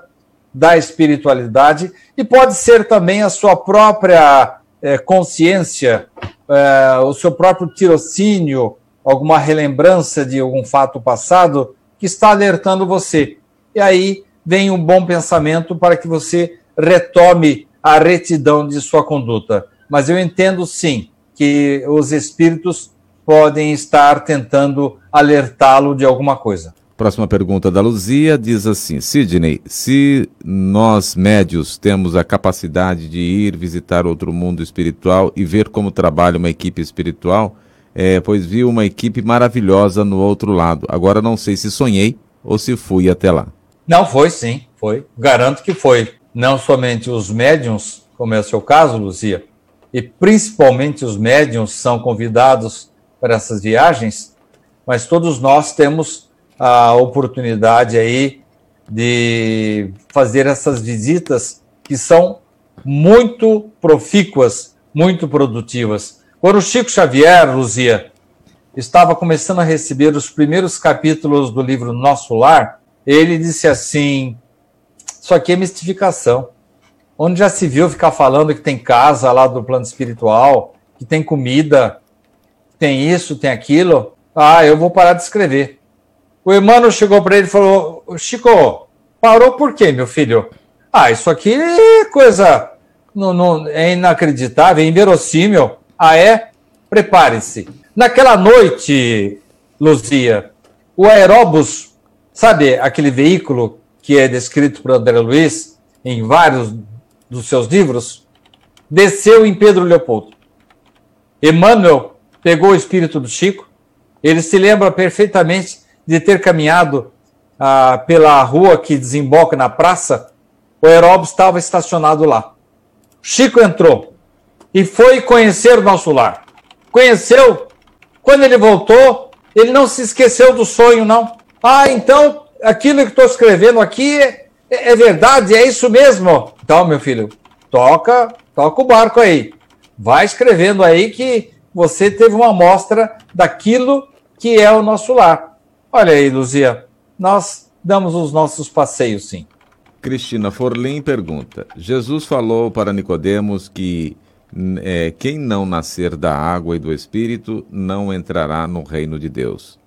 da espiritualidade e pode ser também a sua própria é, consciência, é, o seu próprio tirocínio, alguma relembrança de algum fato passado que está alertando você. E aí vem um bom pensamento para que você retome a retidão de sua conduta. Mas eu entendo sim que os espíritos podem estar tentando alertá-lo de alguma coisa. Próxima pergunta da Luzia diz assim: Sidney, se nós médios temos a capacidade de ir visitar outro mundo espiritual e ver como trabalha uma equipe espiritual, é, pois vi uma equipe maravilhosa no outro lado. Agora não sei se sonhei ou se fui até lá. Não, foi sim, foi. Garanto que foi. Não somente os médiums, como é o seu caso, Luzia, e principalmente os médiums são convidados para essas viagens, mas todos nós temos a oportunidade aí de fazer essas visitas que são muito profícuas, muito produtivas. Quando o Chico Xavier, Luzia, estava começando a receber os primeiros capítulos do livro Nosso Lar, ele disse assim: Isso aqui é mistificação. Onde já se viu ficar falando que tem casa lá do plano espiritual, que tem comida, que tem isso, tem aquilo. Ah, eu vou parar de escrever. O Emmanuel chegou para ele e falou: Chico, parou por quê, meu filho? Ah, isso aqui é coisa. Não, não, é inacreditável, é inverossímil. Ah, é? Prepare-se. Naquela noite, Luzia, o aeróbus, sabe aquele veículo que é descrito por André Luiz em vários dos seus livros, desceu em Pedro Leopoldo. Emmanuel pegou o espírito do Chico, ele se lembra perfeitamente de ter caminhado ah, pela rua que desemboca na praça, o aeróbio estava estacionado lá. Chico entrou e foi conhecer o nosso lar. Conheceu. Quando ele voltou, ele não se esqueceu do sonho, não. Ah, então aquilo que estou escrevendo aqui é, é verdade, é isso mesmo. Então, meu filho, toca, toca o barco aí. Vai escrevendo aí que você teve uma amostra daquilo que é o nosso lar. Olha aí, Luzia, nós damos os nossos passeios, sim. Cristina Forlim pergunta: Jesus falou para Nicodemos que é, quem não nascer da água e do Espírito não entrará no reino de Deus.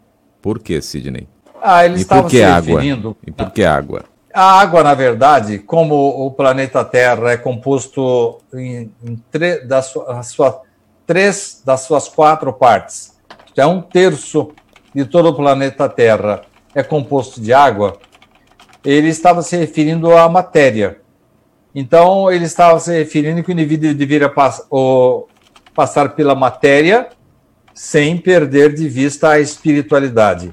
Por que, Sidney? Ah, ele e estava se água? referindo. E por que água? A água, na verdade, como o planeta Terra é composto em, em das, sua, três das suas quatro partes, é um terço de todo o planeta Terra é composto de água, ele estava se referindo à matéria. Então, ele estava se referindo que o indivíduo deveria pass passar pela matéria sem perder de vista a espiritualidade.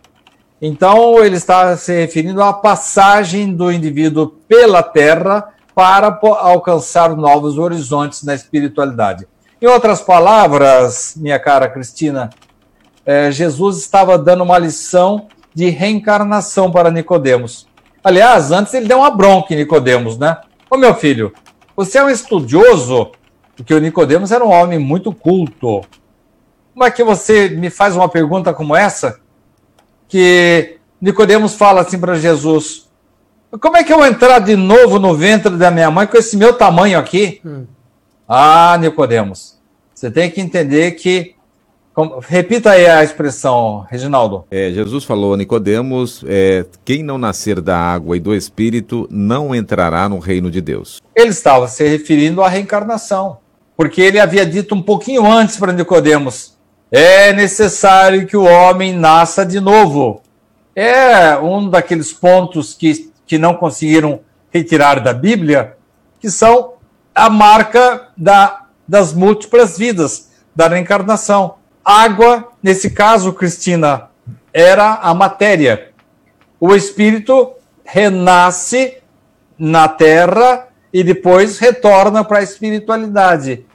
Então, ele estava se referindo à passagem do indivíduo pela Terra para alcançar novos horizontes na espiritualidade. Em outras palavras, minha cara Cristina, é, Jesus estava dando uma lição de reencarnação para Nicodemos. Aliás, antes ele deu uma bronca em Nicodemos, né? Ô meu filho, você é um estudioso, porque o Nicodemos era um homem muito culto. Como é que você me faz uma pergunta como essa? Que Nicodemos fala assim para Jesus: Como é que eu vou entrar de novo no ventre da minha mãe com esse meu tamanho aqui? Hum. Ah, Nicodemos, você tem que entender que como, repita aí a expressão, Reginaldo. É, Jesus falou a Nicodemos: é, quem não nascer da água e do Espírito não entrará no reino de Deus. Ele estava se referindo à reencarnação, porque ele havia dito um pouquinho antes para Nicodemos: é necessário que o homem nasça de novo. É um daqueles pontos que, que não conseguiram retirar da Bíblia, que são a marca da, das múltiplas vidas, da reencarnação. Água, nesse caso, Cristina, era a matéria. O espírito renasce na terra e depois retorna para a espiritualidade.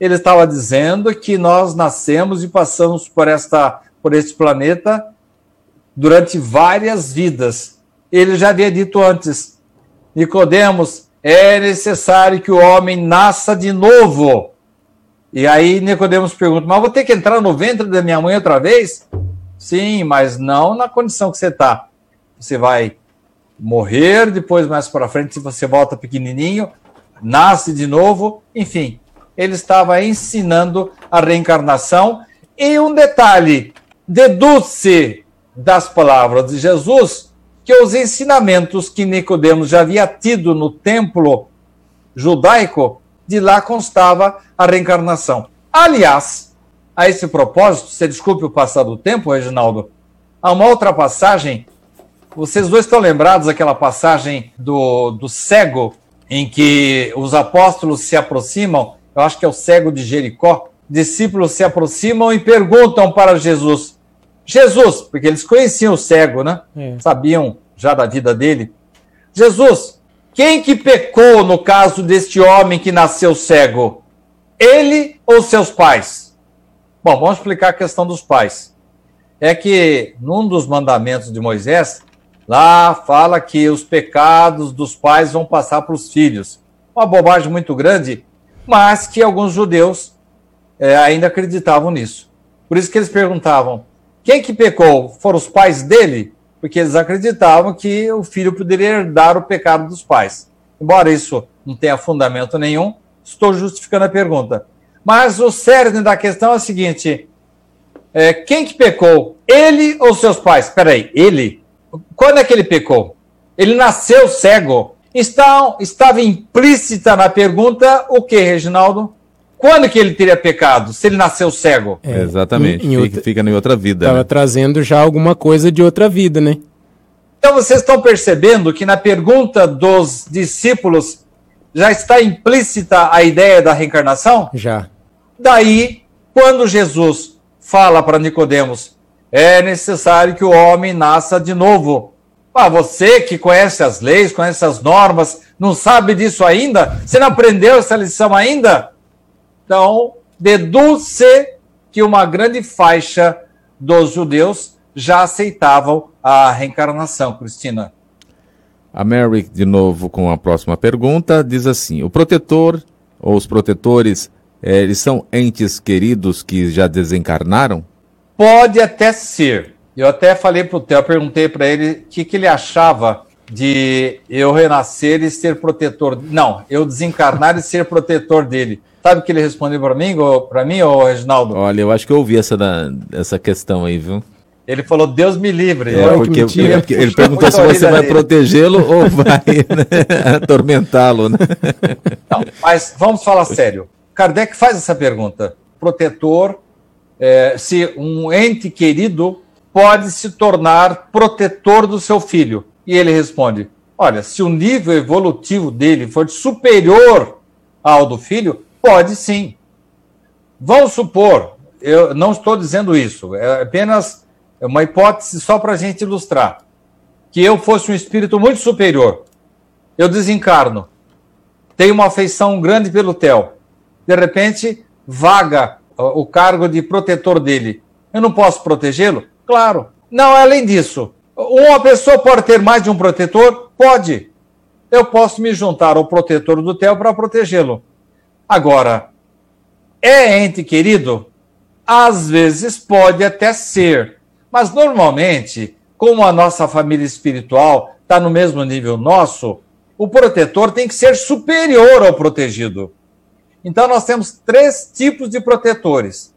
Ele estava dizendo que nós nascemos e passamos por esta por este planeta durante várias vidas. Ele já havia dito antes: Nicodemos, é necessário que o homem nasça de novo. E aí Nicodemos pergunta: "Mas vou ter que entrar no ventre da minha mãe outra vez?" Sim, mas não na condição que você está. Você vai morrer, depois mais para frente, se você volta pequenininho, nasce de novo, enfim. Ele estava ensinando a reencarnação. E um detalhe: deduz-se das palavras de Jesus que os ensinamentos que Nicodemos já havia tido no templo judaico de lá constava a reencarnação. Aliás, a esse propósito, você desculpe o passar do tempo, Reginaldo, há uma outra passagem. Vocês dois estão lembrados daquela passagem do, do cego, em que os apóstolos se aproximam, eu acho que é o cego de Jericó, discípulos se aproximam e perguntam para Jesus: Jesus, porque eles conheciam o cego, né? É. Sabiam já da vida dele. Jesus, quem que pecou no caso deste homem que nasceu cego? Ele ou seus pais? Bom, vamos explicar a questão dos pais. É que num dos mandamentos de Moisés, lá fala que os pecados dos pais vão passar para os filhos. Uma bobagem muito grande, mas que alguns judeus é, ainda acreditavam nisso. Por isso que eles perguntavam: quem que pecou? Foram os pais dele? Porque eles acreditavam que o filho poderia herdar o pecado dos pais. Embora isso não tenha fundamento nenhum, estou justificando a pergunta. Mas o cerne da questão é o seguinte: é, quem que pecou? Ele ou seus pais? Espera aí, ele? Quando é que ele pecou? Ele nasceu cego. Está, estava implícita na pergunta o que, Reginaldo? Quando que ele teria pecado? Se ele nasceu cego? É, Exatamente. Em, em fica, outra, fica em outra vida. Estava né? trazendo já alguma coisa de outra vida, né? Então vocês estão percebendo que na pergunta dos discípulos já está implícita a ideia da reencarnação? Já. Daí, quando Jesus fala para Nicodemos, é necessário que o homem nasça de novo. Ah, você que conhece as leis, conhece as normas, não sabe disso ainda? Você não aprendeu essa lição ainda? Então, deduz-se que uma grande faixa dos judeus já aceitavam a reencarnação, Cristina. A Mary, de novo, com a próxima pergunta, diz assim: o protetor ou os protetores, é, eles são entes queridos que já desencarnaram? Pode até ser. Eu até falei para o Theo, perguntei para ele o que, que ele achava de eu renascer e ser protetor. Não, eu desencarnar e ser protetor dele. Sabe o que ele respondeu para mim, para mim, ou Reginaldo? Olha, eu acho que eu ouvi essa, da, essa questão aí, viu? Ele falou, Deus me livre. É, porque ele, ele perguntou se você vai protegê-lo ou vai né, atormentá-lo. Né? Não, mas vamos falar sério. Kardec faz essa pergunta. Protetor, é, se um ente querido pode se tornar protetor do seu filho. E ele responde: olha, se o nível evolutivo dele for superior ao do filho, Pode sim. Vamos supor, eu não estou dizendo isso, é apenas uma hipótese só para a gente ilustrar. Que eu fosse um espírito muito superior. Eu desencarno. Tenho uma afeição grande pelo Theo. De repente, vaga o cargo de protetor dele. Eu não posso protegê-lo? Claro. Não, além disso, uma pessoa pode ter mais de um protetor? Pode. Eu posso me juntar ao protetor do Theo para protegê-lo. Agora, é ente querido? Às vezes pode até ser, mas normalmente, como a nossa família espiritual está no mesmo nível nosso, o protetor tem que ser superior ao protegido. Então, nós temos três tipos de protetores.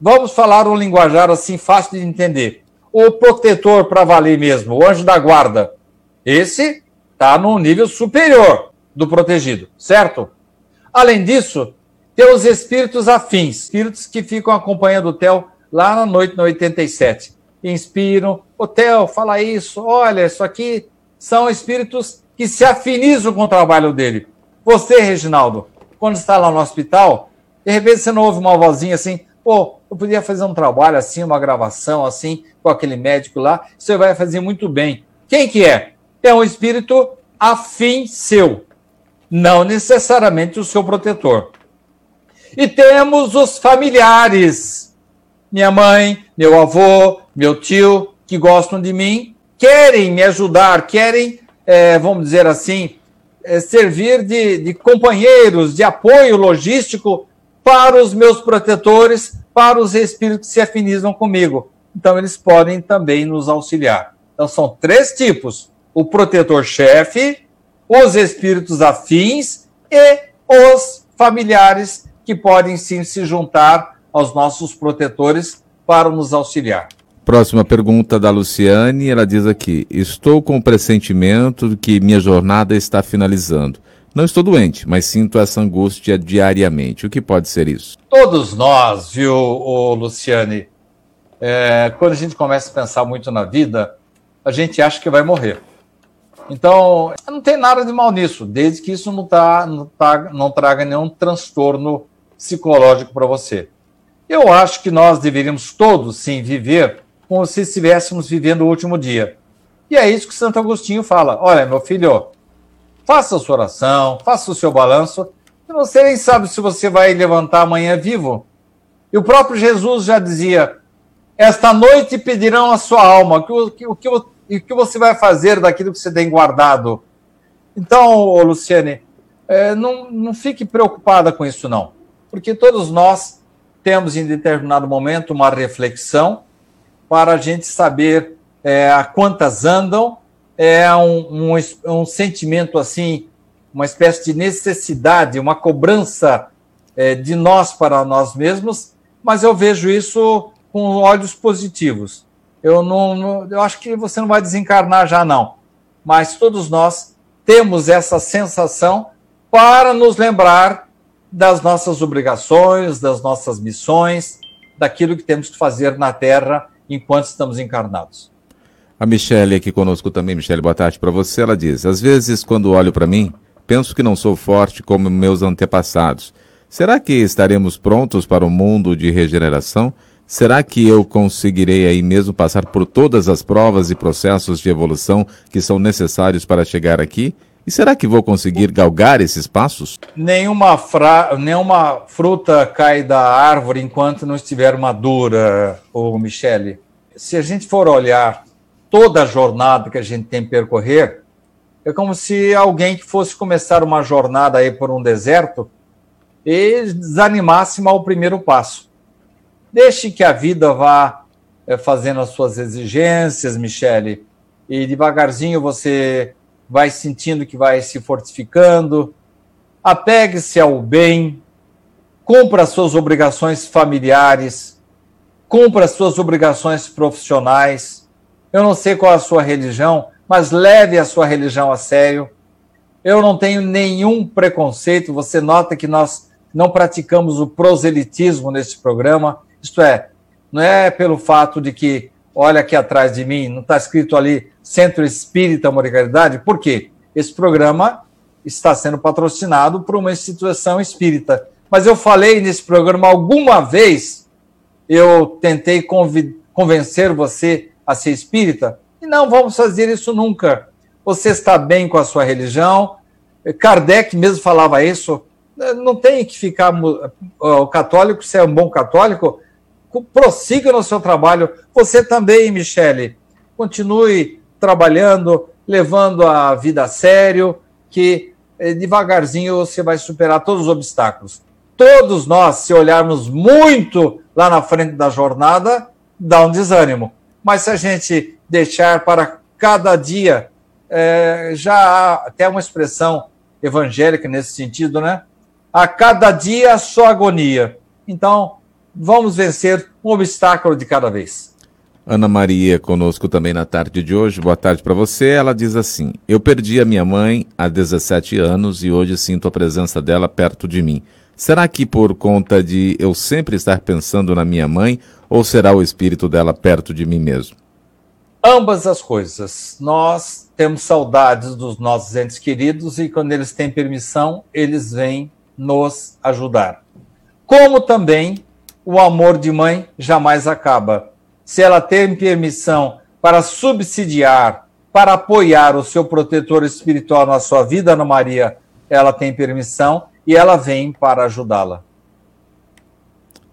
Vamos falar um linguajar assim fácil de entender. O protetor para valer mesmo, o anjo da guarda, esse está no nível superior do protegido, certo? Além disso, tem os espíritos afins, espíritos que ficam acompanhando o Theo lá na noite no 87. Inspiram, o Theo, fala isso, olha, isso aqui são espíritos que se afinizam com o trabalho dele. Você, Reginaldo, quando está lá no hospital, de repente você não ouve uma vozinha assim, pô, eu podia fazer um trabalho assim, uma gravação assim, com aquele médico lá, você vai fazer muito bem. Quem que é? É um espírito afim seu, não necessariamente o seu protetor. E temos os familiares, minha mãe, meu avô, meu tio, que gostam de mim, querem me ajudar, querem, é, vamos dizer assim, é, servir de, de companheiros, de apoio logístico para os meus protetores, para os espíritos que se afinizam comigo. Então, eles podem também nos auxiliar. Então, são três tipos: o protetor-chefe, os espíritos afins e os familiares que podem sim se juntar aos nossos protetores para nos auxiliar. Próxima pergunta da Luciane, ela diz aqui: Estou com o pressentimento de que minha jornada está finalizando. Não estou doente, mas sinto essa angústia diariamente. O que pode ser isso? Todos nós, viu, Luciane? É, quando a gente começa a pensar muito na vida, a gente acha que vai morrer. Então, não tem nada de mal nisso, desde que isso não, tá, não, tá, não traga nenhum transtorno psicológico para você. Eu acho que nós deveríamos todos, sim, viver como se estivéssemos vivendo o último dia. E é isso que Santo Agostinho fala. Olha, meu filho, faça a sua oração, faça o seu balanço, e você nem sabe se você vai levantar amanhã vivo. E o próprio Jesus já dizia: Esta noite pedirão a sua alma, o que, o que, o que você vai fazer daquilo que você tem guardado. Então, Luciane, é, não, não fique preocupada com isso, não. Porque todos nós temos em determinado momento uma reflexão para a gente saber é, a quantas andam. É um, um, um, sentimento assim, uma espécie de necessidade, uma cobrança é, de nós para nós mesmos, mas eu vejo isso com olhos positivos. Eu não, eu acho que você não vai desencarnar já não, mas todos nós temos essa sensação para nos lembrar das nossas obrigações, das nossas missões, daquilo que temos que fazer na Terra enquanto estamos encarnados. A Michelle aqui conosco também. Michelle, boa tarde para você. Ela diz: Às vezes, quando olho para mim, penso que não sou forte como meus antepassados. Será que estaremos prontos para o um mundo de regeneração? Será que eu conseguirei aí mesmo passar por todas as provas e processos de evolução que são necessários para chegar aqui? E será que vou conseguir galgar esses passos? Nenhuma, fra... Nenhuma fruta cai da árvore enquanto não estiver madura, ô Michele. Se a gente for olhar toda a jornada que a gente tem que percorrer, é como se alguém que fosse começar uma jornada aí por um deserto e desanimasse mal o primeiro passo. Deixe que a vida vá é, fazendo as suas exigências, Michele, e devagarzinho você vai sentindo que vai se fortificando. Apegue-se ao bem, cumpra as suas obrigações familiares, cumpra as suas obrigações profissionais. Eu não sei qual é a sua religião, mas leve a sua religião a sério. Eu não tenho nenhum preconceito. Você nota que nós não praticamos o proselitismo nesse programa. Isto é, não é pelo fato de que, olha aqui atrás de mim, não está escrito ali Centro Espírita Amor e Caridade, por quê? Esse programa está sendo patrocinado por uma instituição espírita. Mas eu falei nesse programa alguma vez, eu tentei convencer você a ser espírita, e não vamos fazer isso nunca. Você está bem com a sua religião. Kardec mesmo falava isso. não tem que ficar. O católico, se é um bom católico, prossiga no seu trabalho. Você também, Michele, continue trabalhando, levando a vida a sério, que eh, devagarzinho você vai superar todos os obstáculos. Todos nós, se olharmos muito lá na frente da jornada, dá um desânimo. Mas se a gente deixar para cada dia, é, já há até uma expressão evangélica nesse sentido, né? A cada dia só agonia. Então, vamos vencer um obstáculo de cada vez. Ana Maria conosco também na tarde de hoje. Boa tarde para você. Ela diz assim: Eu perdi a minha mãe há 17 anos e hoje sinto a presença dela perto de mim. Será que por conta de eu sempre estar pensando na minha mãe ou será o espírito dela perto de mim mesmo? Ambas as coisas. Nós temos saudades dos nossos entes queridos e quando eles têm permissão, eles vêm nos ajudar. Como também o amor de mãe jamais acaba. Se ela tem permissão para subsidiar, para apoiar o seu protetor espiritual na sua vida, Ana Maria, ela tem permissão e ela vem para ajudá-la.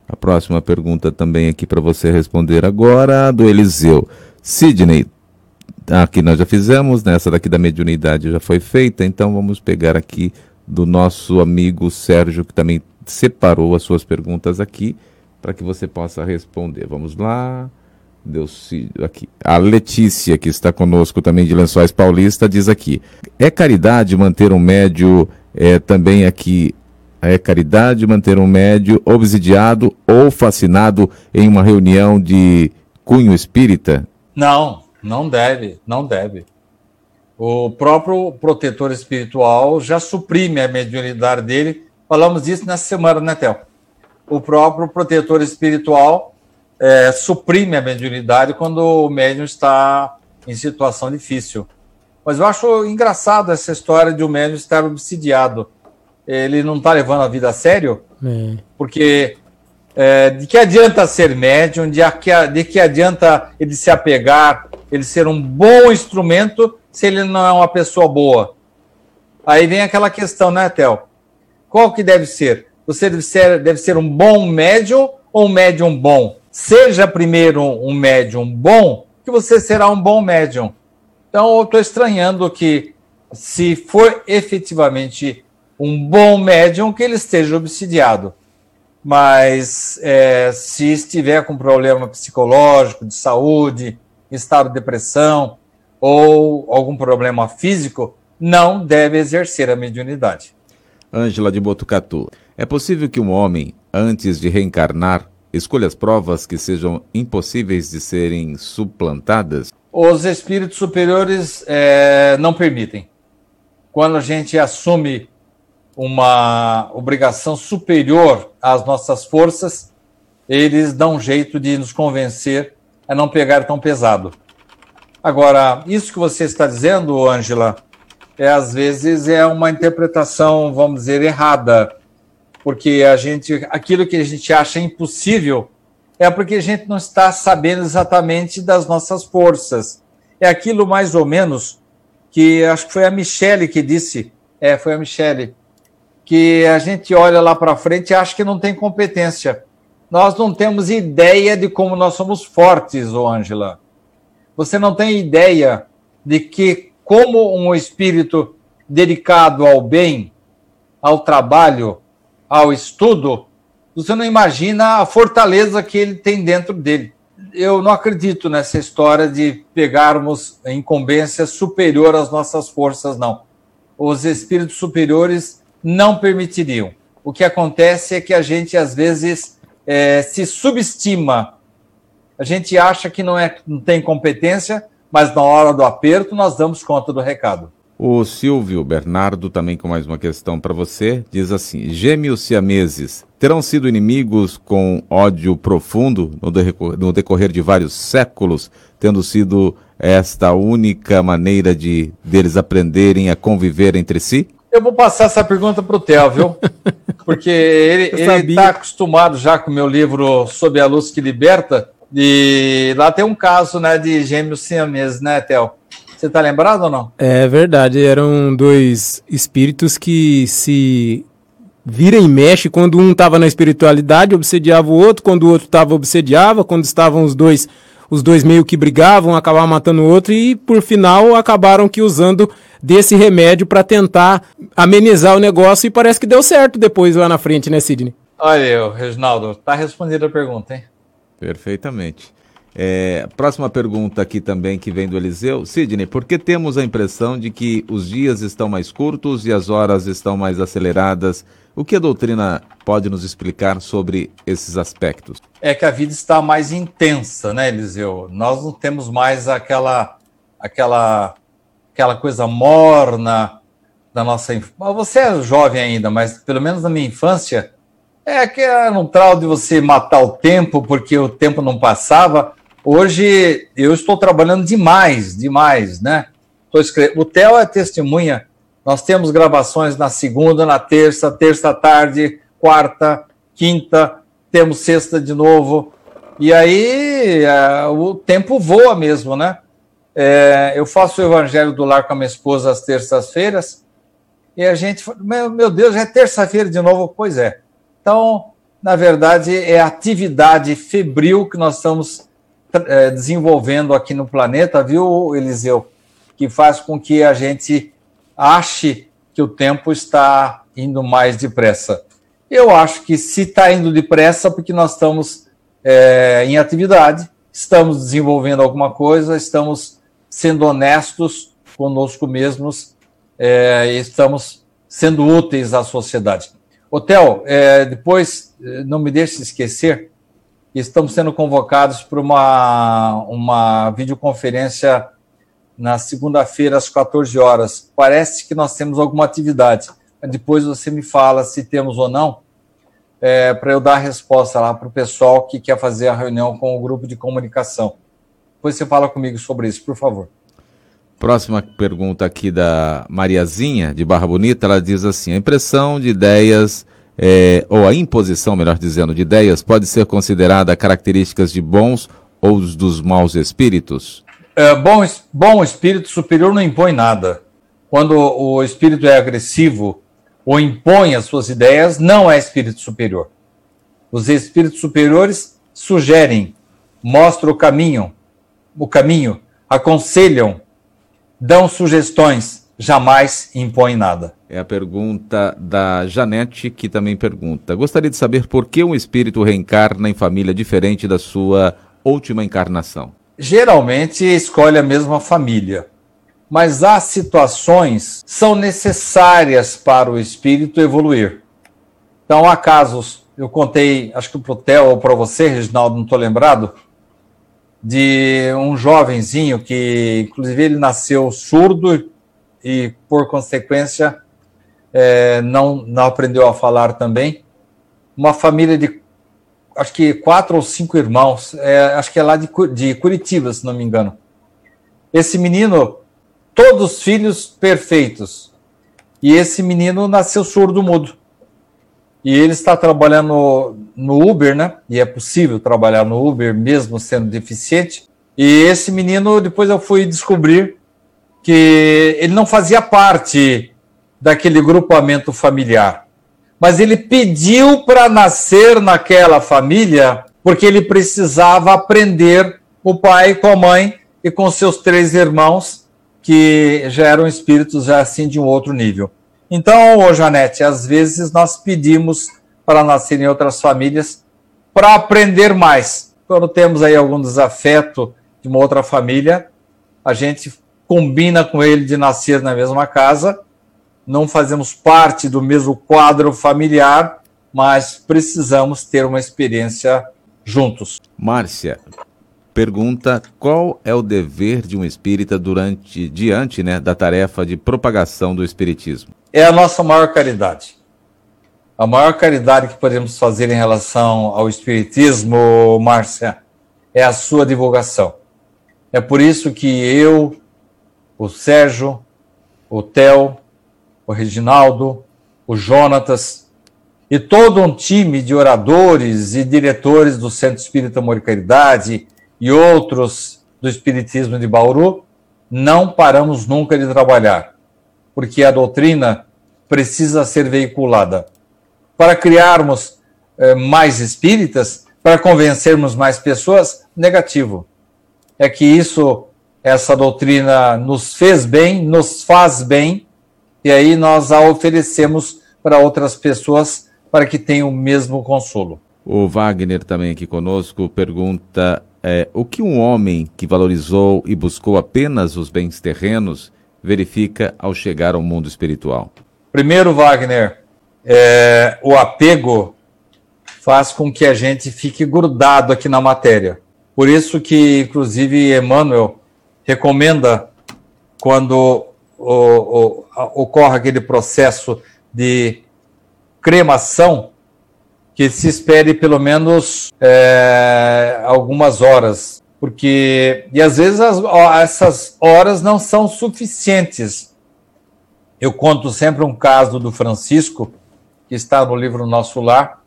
A próxima pergunta também aqui para você responder agora, do Eliseu. Sidney, aqui nós já fizemos, nessa né? daqui da mediunidade já foi feita, então vamos pegar aqui do nosso amigo Sérgio, que também separou as suas perguntas aqui, para que você possa responder. Vamos lá. Deus aqui. A Letícia, que está conosco também de Lençóis Paulista, diz aqui: é caridade manter um médio é, também aqui. É caridade manter um médio obsidiado ou fascinado em uma reunião de cunho espírita? Não, não deve, não deve. O próprio protetor espiritual já suprime a mediunidade dele. Falamos disso nessa semana, né, Théo? O próprio protetor espiritual é, suprime a mediunidade quando o médium está em situação difícil. Mas eu acho engraçado essa história de o médium estar obsidiado. Ele não está levando a vida a sério, é. porque é, de que adianta ser médium, de que, de que adianta ele se apegar, ele ser um bom instrumento se ele não é uma pessoa boa? Aí vem aquela questão, né, Tel? Qual que deve ser? Você deve ser, deve ser um bom médium ou um médium bom? Seja primeiro um médium bom, que você será um bom médium. Então, eu estou estranhando que, se for efetivamente um bom médium, que ele esteja obsidiado. Mas é, se estiver com problema psicológico, de saúde, estado de depressão ou algum problema físico, não deve exercer a mediunidade. Ângela de Botucatu. É possível que um homem, antes de reencarnar, escolha as provas que sejam impossíveis de serem suplantadas? Os espíritos superiores é, não permitem. Quando a gente assume uma obrigação superior às nossas forças, eles dão um jeito de nos convencer a não pegar tão pesado. Agora, isso que você está dizendo, Ângela, é às vezes é uma interpretação, vamos dizer, errada, porque a gente, aquilo que a gente acha impossível é porque a gente não está sabendo exatamente das nossas forças. É aquilo mais ou menos que acho que foi a Michele que disse, é, foi a Michele, que a gente olha lá para frente e acha que não tem competência. Nós não temos ideia de como nós somos fortes, ô Ângela. Você não tem ideia de que, como um espírito dedicado ao bem, ao trabalho, ao estudo, você não imagina a fortaleza que ele tem dentro dele. Eu não acredito nessa história de pegarmos incumbência superior às nossas forças, não. Os espíritos superiores não permitiriam. O que acontece é que a gente, às vezes, é, se subestima. A gente acha que não, é, não tem competência, mas na hora do aperto nós damos conta do recado. O Silvio Bernardo, também com mais uma questão para você, diz assim: Gêmeos siameses terão sido inimigos com ódio profundo no decorrer de vários séculos, tendo sido esta única maneira de deles aprenderem a conviver entre si? Eu vou passar essa pergunta para o Theo, viu? Porque ele está acostumado já com o meu livro Sob a Luz que Liberta. E lá tem um caso né, de gêmeos siameses, né, Theo? Você está lembrado ou não? É verdade, eram dois espíritos que se vira e mexe, quando um estava na espiritualidade, obsediava o outro, quando o outro estava, obsediava, quando estavam os dois, os dois meio que brigavam, acabavam matando o outro e, por final, acabaram que usando desse remédio para tentar amenizar o negócio e parece que deu certo depois lá na frente, né, Sidney? Olha eu, Reginaldo, tá respondida a pergunta, hein? Perfeitamente. É, próxima pergunta aqui também que vem do Eliseu. Sidney, por que temos a impressão de que os dias estão mais curtos e as horas estão mais aceleradas? O que a doutrina pode nos explicar sobre esses aspectos? É que a vida está mais intensa, né, Eliseu? Nós não temos mais aquela aquela aquela coisa morna da nossa infância. Você é jovem ainda, mas pelo menos na minha infância, é que era um trau de você matar o tempo porque o tempo não passava. Hoje eu estou trabalhando demais, demais, né? Estou escrevendo. O Theo é testemunha. Nós temos gravações na segunda, na terça, terça tarde, quarta, quinta, temos sexta de novo. E aí é, o tempo voa mesmo, né? É, eu faço o Evangelho do Lar com a minha esposa às terças-feiras, e a gente, meu, meu Deus, é terça-feira de novo? Pois é. Então, na verdade, é a atividade febril que nós estamos é, desenvolvendo aqui no planeta, viu, Eliseu? Que faz com que a gente ache que o tempo está indo mais depressa. Eu acho que se está indo depressa, porque nós estamos é, em atividade, estamos desenvolvendo alguma coisa, estamos sendo honestos conosco mesmos é, estamos sendo úteis à sociedade. Hotel, é, depois, não me deixe esquecer, estamos sendo convocados para uma, uma videoconferência na segunda-feira, às 14 horas. Parece que nós temos alguma atividade. Depois você me fala se temos ou não, é, para eu dar a resposta lá para o pessoal que quer fazer a reunião com o grupo de comunicação. Depois você fala comigo sobre isso, por favor. Próxima pergunta aqui da Mariazinha, de Barra Bonita, ela diz assim: a impressão de ideias, é, ou a imposição, melhor dizendo, de ideias, pode ser considerada características de bons ou dos maus espíritos? É, bom, bom espírito superior não impõe nada. Quando o espírito é agressivo ou impõe as suas ideias, não é espírito superior. Os espíritos superiores sugerem, mostram o caminho, o caminho, aconselham, dão sugestões, jamais impõem nada. É a pergunta da Janete, que também pergunta: Gostaria de saber por que um espírito reencarna em família diferente da sua última encarnação? Geralmente escolhe a mesma família, mas há situações que são necessárias para o espírito evoluir. Então, há casos, eu contei, acho que para o Theo ou para você, Reginaldo, não estou lembrado, de um jovenzinho que, inclusive, ele nasceu surdo e, por consequência, é, não, não aprendeu a falar também. Uma família de, acho que quatro ou cinco irmãos, é, acho que é lá de, de Curitiba, se não me engano. Esse menino, todos filhos perfeitos. E esse menino nasceu surdo-mudo e ele está trabalhando no Uber, né? E é possível trabalhar no Uber mesmo sendo deficiente. E esse menino, depois eu fui descobrir que ele não fazia parte daquele grupamento familiar. Mas ele pediu para nascer naquela família porque ele precisava aprender o pai com a mãe e com seus três irmãos, que já eram espíritos assim de um outro nível. Então, ô Janete, às vezes nós pedimos para nascer em outras famílias para aprender mais. Quando temos aí algum desafeto de uma outra família, a gente combina com ele de nascer na mesma casa, não fazemos parte do mesmo quadro familiar, mas precisamos ter uma experiência juntos. Márcia, pergunta qual é o dever de um espírita durante diante né, da tarefa de propagação do espiritismo é a nossa maior caridade. A maior caridade que podemos fazer em relação ao Espiritismo, Márcia, é a sua divulgação. É por isso que eu, o Sérgio, o Theo, o Reginaldo, o Jonatas e todo um time de oradores e diretores do Centro Espírita Amor e Caridade e outros do Espiritismo de Bauru, não paramos nunca de trabalhar porque a doutrina precisa ser veiculada. para criarmos é, mais espíritas, para convencermos mais pessoas? Negativo. É que isso, essa doutrina nos fez bem, nos faz bem, e aí nós a oferecemos para outras pessoas para que tenham o mesmo consolo. O Wagner também aqui conosco pergunta é, o que um homem que valorizou e buscou apenas os bens terrenos verifica ao chegar ao mundo espiritual? Primeiro, Wagner, é, o apego faz com que a gente fique grudado aqui na matéria. Por isso que, inclusive, Emmanuel recomenda quando o, o, ocorre aquele processo de cremação, que se espere pelo menos é, algumas horas, porque e às vezes as, essas horas não são suficientes. Eu conto sempre um caso do Francisco, que está no livro Nosso Lar,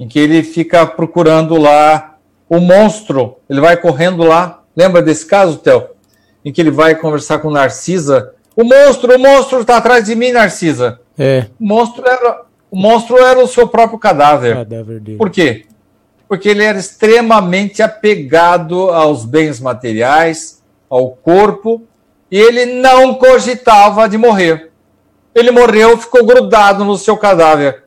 em que ele fica procurando lá o monstro, ele vai correndo lá. Lembra desse caso, Theo? Em que ele vai conversar com Narcisa. O monstro, o monstro está atrás de mim, Narcisa. É. O monstro era, o monstro era o seu próprio cadáver. cadáver Por quê? Porque ele era extremamente apegado aos bens materiais, ao corpo, e ele não cogitava de morrer. Ele morreu, ficou grudado no seu cadáver.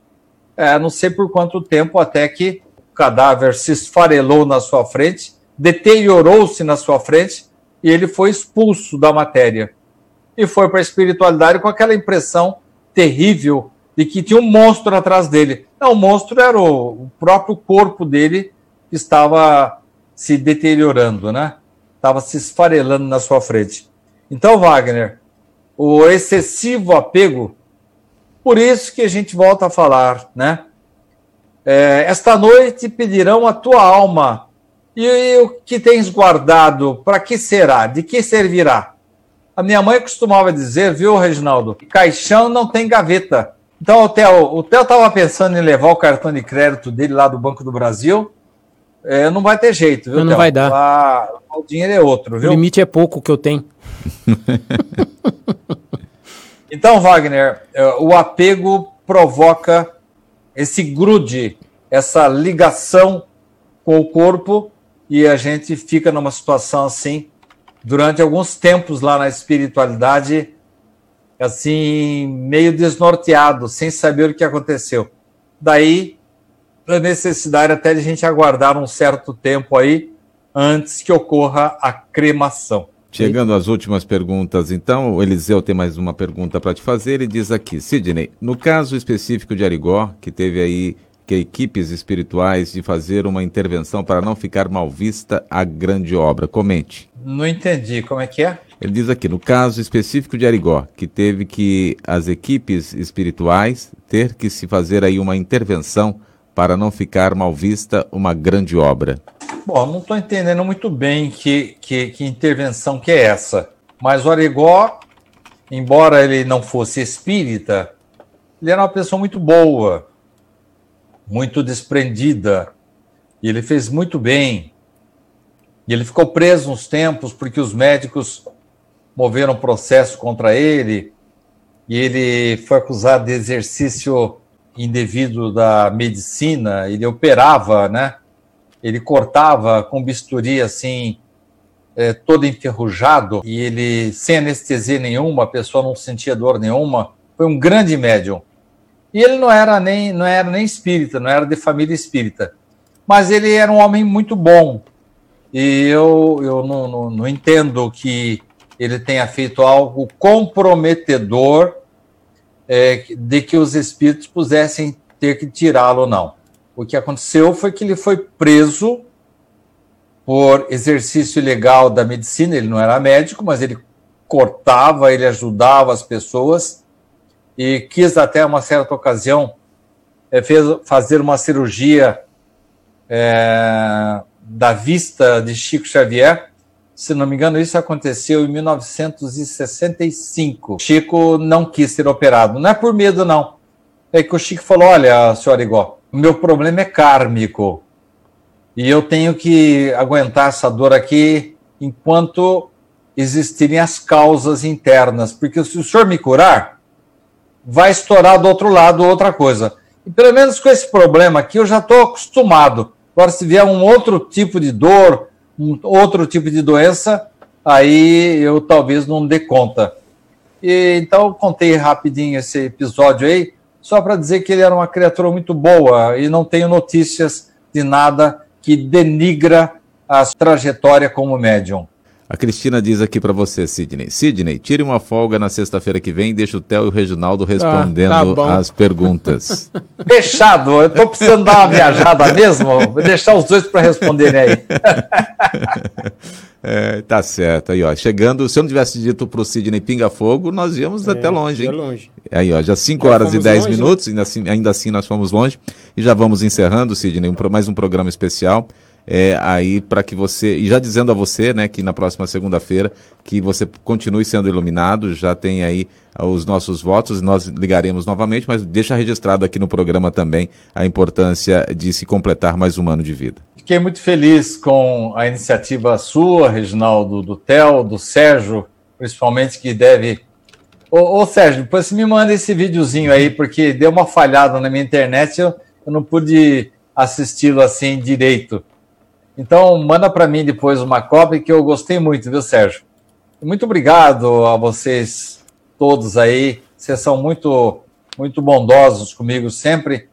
É, não sei por quanto tempo, até que o cadáver se esfarelou na sua frente, deteriorou-se na sua frente, e ele foi expulso da matéria. E foi para a espiritualidade com aquela impressão terrível de que tinha um monstro atrás dele. Não, o monstro era o, próprio corpo dele que estava se deteriorando, né? Estava se esfarelando na sua frente. Então, Wagner, o excessivo apego, por isso que a gente volta a falar, né? É, esta noite pedirão a tua alma. E, o que tens guardado, para que será? De que servirá? A minha mãe costumava dizer, viu, Reginaldo? Caixão não tem gaveta. Então, o Theo, o Theo estava pensando em levar o cartão de crédito dele lá do Banco do Brasil. É, não vai ter jeito, viu, Não, não vai dar. Lá, o dinheiro é outro, viu? O limite é pouco que eu tenho. então, Wagner, é, o apego provoca esse grude, essa ligação com o corpo e a gente fica numa situação assim durante alguns tempos lá na espiritualidade assim, meio desnorteado, sem saber o que aconteceu. Daí, a necessidade até de a gente aguardar um certo tempo aí antes que ocorra a cremação. Chegando às últimas perguntas, então, o Eliseu tem mais uma pergunta para te fazer. Ele diz aqui: Sidney, no caso específico de Arigó, que teve aí que equipes espirituais de fazer uma intervenção para não ficar mal vista a grande obra, comente. Não entendi, como é que é? Ele diz aqui, no caso específico de Arigó, que teve que as equipes espirituais ter que se fazer aí uma intervenção para não ficar mal vista uma grande obra. Bom, não estou entendendo muito bem que, que, que, intervenção que é essa. Mas o Arigó, embora ele não fosse espírita, ele era uma pessoa muito boa, muito desprendida, e ele fez muito bem. E ele ficou preso uns tempos porque os médicos moveram processo contra ele e ele foi acusado de exercício indevido da medicina. Ele operava, né? Ele cortava com bisturi assim, é, todo enferrujado e ele sem anestesia nenhuma, a pessoa não sentia dor nenhuma. Foi um grande médium. E ele não era nem não era nem espírita, não era de família espírita, mas ele era um homem muito bom. E eu, eu não, não, não entendo que ele tenha feito algo comprometedor é, de que os espíritos pudessem ter que tirá-lo, não. O que aconteceu foi que ele foi preso por exercício ilegal da medicina. Ele não era médico, mas ele cortava, ele ajudava as pessoas e quis até uma certa ocasião é, fez, fazer uma cirurgia é, da vista de Chico Xavier se não me engano, isso aconteceu em 1965. Chico não quis ser operado. Não é por medo, não. É que o Chico falou: olha, senhor Igor, o meu problema é kármico. E eu tenho que aguentar essa dor aqui enquanto existirem as causas internas. Porque se o senhor me curar, vai estourar do outro lado outra coisa. E pelo menos com esse problema aqui eu já estou acostumado. Agora, se vier um outro tipo de dor, um outro tipo de doença, aí eu talvez não dê conta. E, então, contei rapidinho esse episódio aí, só para dizer que ele era uma criatura muito boa e não tenho notícias de nada que denigra a trajetória como médium. A Cristina diz aqui para você, Sidney. Sidney, tire uma folga na sexta-feira que vem e deixa o Theo e o Reginaldo respondendo ah, tá as perguntas. Fechado, eu tô precisando dar uma viajada mesmo, vou deixar os dois para responderem aí. É, tá certo. Aí, ó, chegando, se eu não tivesse dito pro Sidney Pinga Fogo, nós íamos é, até longe, hein? longe. Aí, ó, já 5 horas e 10 minutos, né? ainda assim, ainda assim nós fomos longe. E já vamos encerrando, Sidney, um, mais um programa especial é, aí para que você, e já dizendo a você, né, que na próxima segunda-feira, que você continue sendo iluminado, já tem aí os nossos votos, nós ligaremos novamente, mas deixa registrado aqui no programa também a importância de se completar mais um ano de vida. Fiquei muito feliz com a iniciativa sua, Reginaldo, do Theo, do Sérgio, principalmente que deve. Ô, ô Sérgio, depois você me manda esse videozinho aí, porque deu uma falhada na minha internet, eu, eu não pude assisti-lo assim direito. Então, manda para mim depois uma cópia que eu gostei muito, viu, Sérgio? Muito obrigado a vocês todos aí. Vocês são muito, muito bondosos comigo sempre.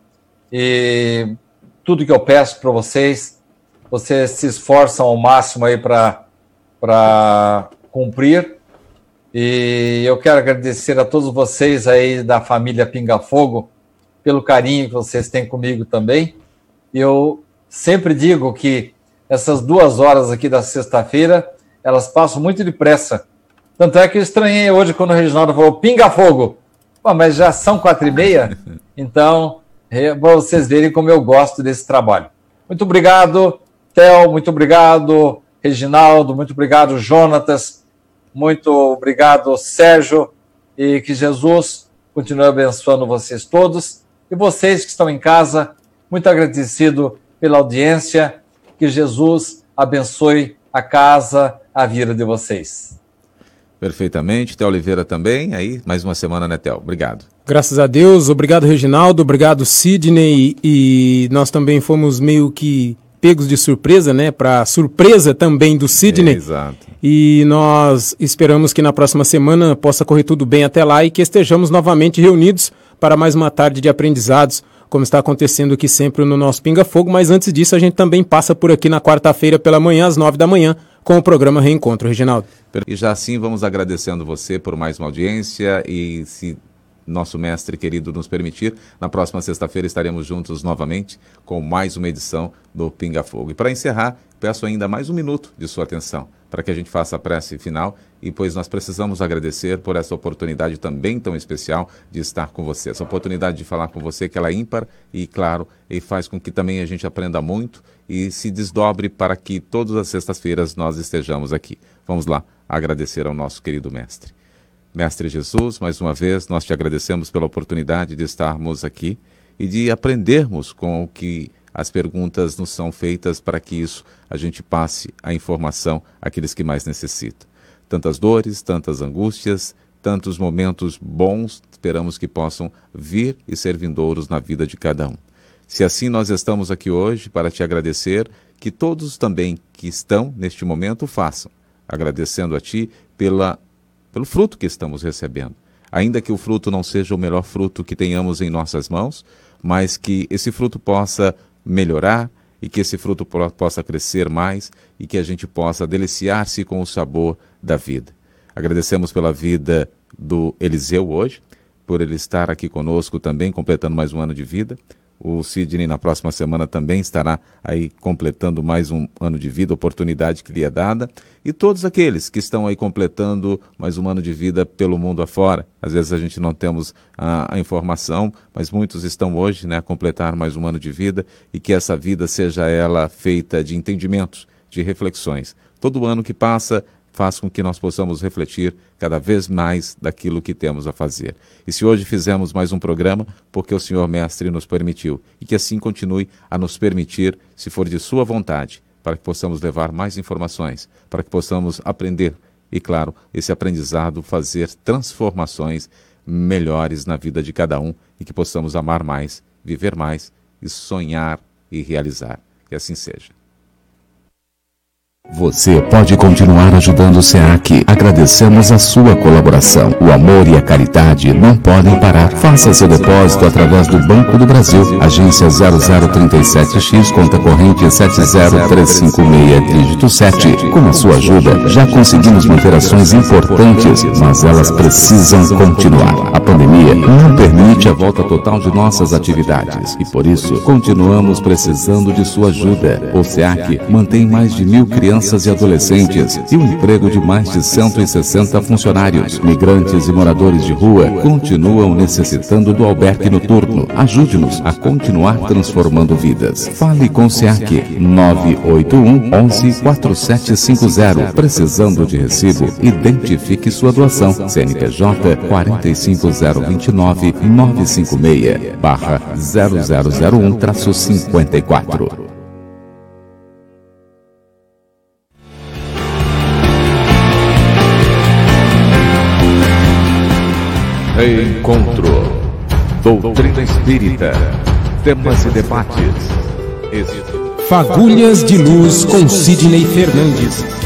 E tudo que eu peço para vocês, vocês se esforçam ao máximo aí para cumprir. E eu quero agradecer a todos vocês aí da família Pinga Fogo pelo carinho que vocês têm comigo também. Eu sempre digo que essas duas horas aqui da sexta-feira, elas passam muito depressa. Tanto é que eu estranhei hoje quando o Reginaldo falou pinga fogo. Pô, mas já são quatro e meia, então, é, para vocês verem como eu gosto desse trabalho. Muito obrigado, Theo, muito obrigado, Reginaldo, muito obrigado, Jonatas, muito obrigado, Sérgio, e que Jesus continue abençoando vocês todos. E vocês que estão em casa, muito agradecido pela audiência que Jesus abençoe a casa, a vida de vocês. Perfeitamente. Theo Oliveira também. Aí, mais uma semana, né, Theo? Obrigado. Graças a Deus. Obrigado, Reginaldo. Obrigado, Sidney. E nós também fomos meio que pegos de surpresa, né? Para surpresa também do Sidney. É, exato. E nós esperamos que na próxima semana possa correr tudo bem até lá e que estejamos novamente reunidos para mais uma tarde de aprendizados como está acontecendo aqui sempre no nosso Pinga Fogo, mas antes disso a gente também passa por aqui na quarta-feira pela manhã, às nove da manhã, com o programa Reencontro, Reginaldo. E já assim vamos agradecendo você por mais uma audiência e se nosso mestre querido nos permitir, na próxima sexta-feira estaremos juntos novamente com mais uma edição do Pinga Fogo. E para encerrar, peço ainda mais um minuto de sua atenção para que a gente faça a prece final e pois nós precisamos agradecer por essa oportunidade também tão especial de estar com você. Essa oportunidade de falar com você que ela é ímpar e claro, e faz com que também a gente aprenda muito e se desdobre para que todas as sextas-feiras nós estejamos aqui. Vamos lá agradecer ao nosso querido mestre. Mestre Jesus, mais uma vez nós te agradecemos pela oportunidade de estarmos aqui e de aprendermos com o que as perguntas nos são feitas para que isso a gente passe a informação àqueles que mais necessitam. Tantas dores, tantas angústias, tantos momentos bons, esperamos que possam vir e ser vindouros na vida de cada um. Se assim nós estamos aqui hoje para te agradecer, que todos também que estão neste momento façam, agradecendo a ti pela, pelo fruto que estamos recebendo. Ainda que o fruto não seja o melhor fruto que tenhamos em nossas mãos, mas que esse fruto possa melhorar e que esse fruto possa crescer mais e que a gente possa deliciar-se com o sabor da vida. Agradecemos pela vida do Eliseu hoje, por ele estar aqui conosco também, completando mais um ano de vida. O Sidney na próxima semana também estará aí completando mais um ano de vida, oportunidade que lhe é dada. E todos aqueles que estão aí completando mais um ano de vida pelo mundo afora. Às vezes a gente não temos a, a informação, mas muitos estão hoje né, a completar mais um ano de vida e que essa vida seja ela feita de entendimentos, de reflexões. Todo ano que passa, faz com que nós possamos refletir cada vez mais daquilo que temos a fazer. E se hoje fizemos mais um programa, porque o Senhor Mestre nos permitiu, e que assim continue a nos permitir, se for de Sua vontade, para que possamos levar mais informações, para que possamos aprender e, claro, esse aprendizado fazer transformações melhores na vida de cada um e que possamos amar mais viver mais e sonhar e realizar. Que assim seja. Você pode continuar ajudando o SEAC. Agradecemos a sua colaboração. O amor e a caridade não podem parar. Faça seu depósito através do Banco do Brasil. Agência 0037X, conta corrente 70356, dígito 7. Com a sua ajuda, já conseguimos manter ações importantes, mas elas precisam continuar. A pandemia não permite a volta total de nossas atividades e por isso continuamos precisando de sua ajuda. O SEAC mantém mais de mil crianças crianças e adolescentes e o emprego de mais de 160 funcionários. Migrantes e moradores de rua continuam necessitando do albergue noturno. Ajude-nos a continuar transformando vidas. Fale com o SEAC 981 11 4750. Precisando de recibo, identifique sua doação. CNPJ 45029 956 barra 0001-54. Reencontro. Doutrina Espírita. Temas e debates. Fagulhas de Luz com Sidney Fernandes.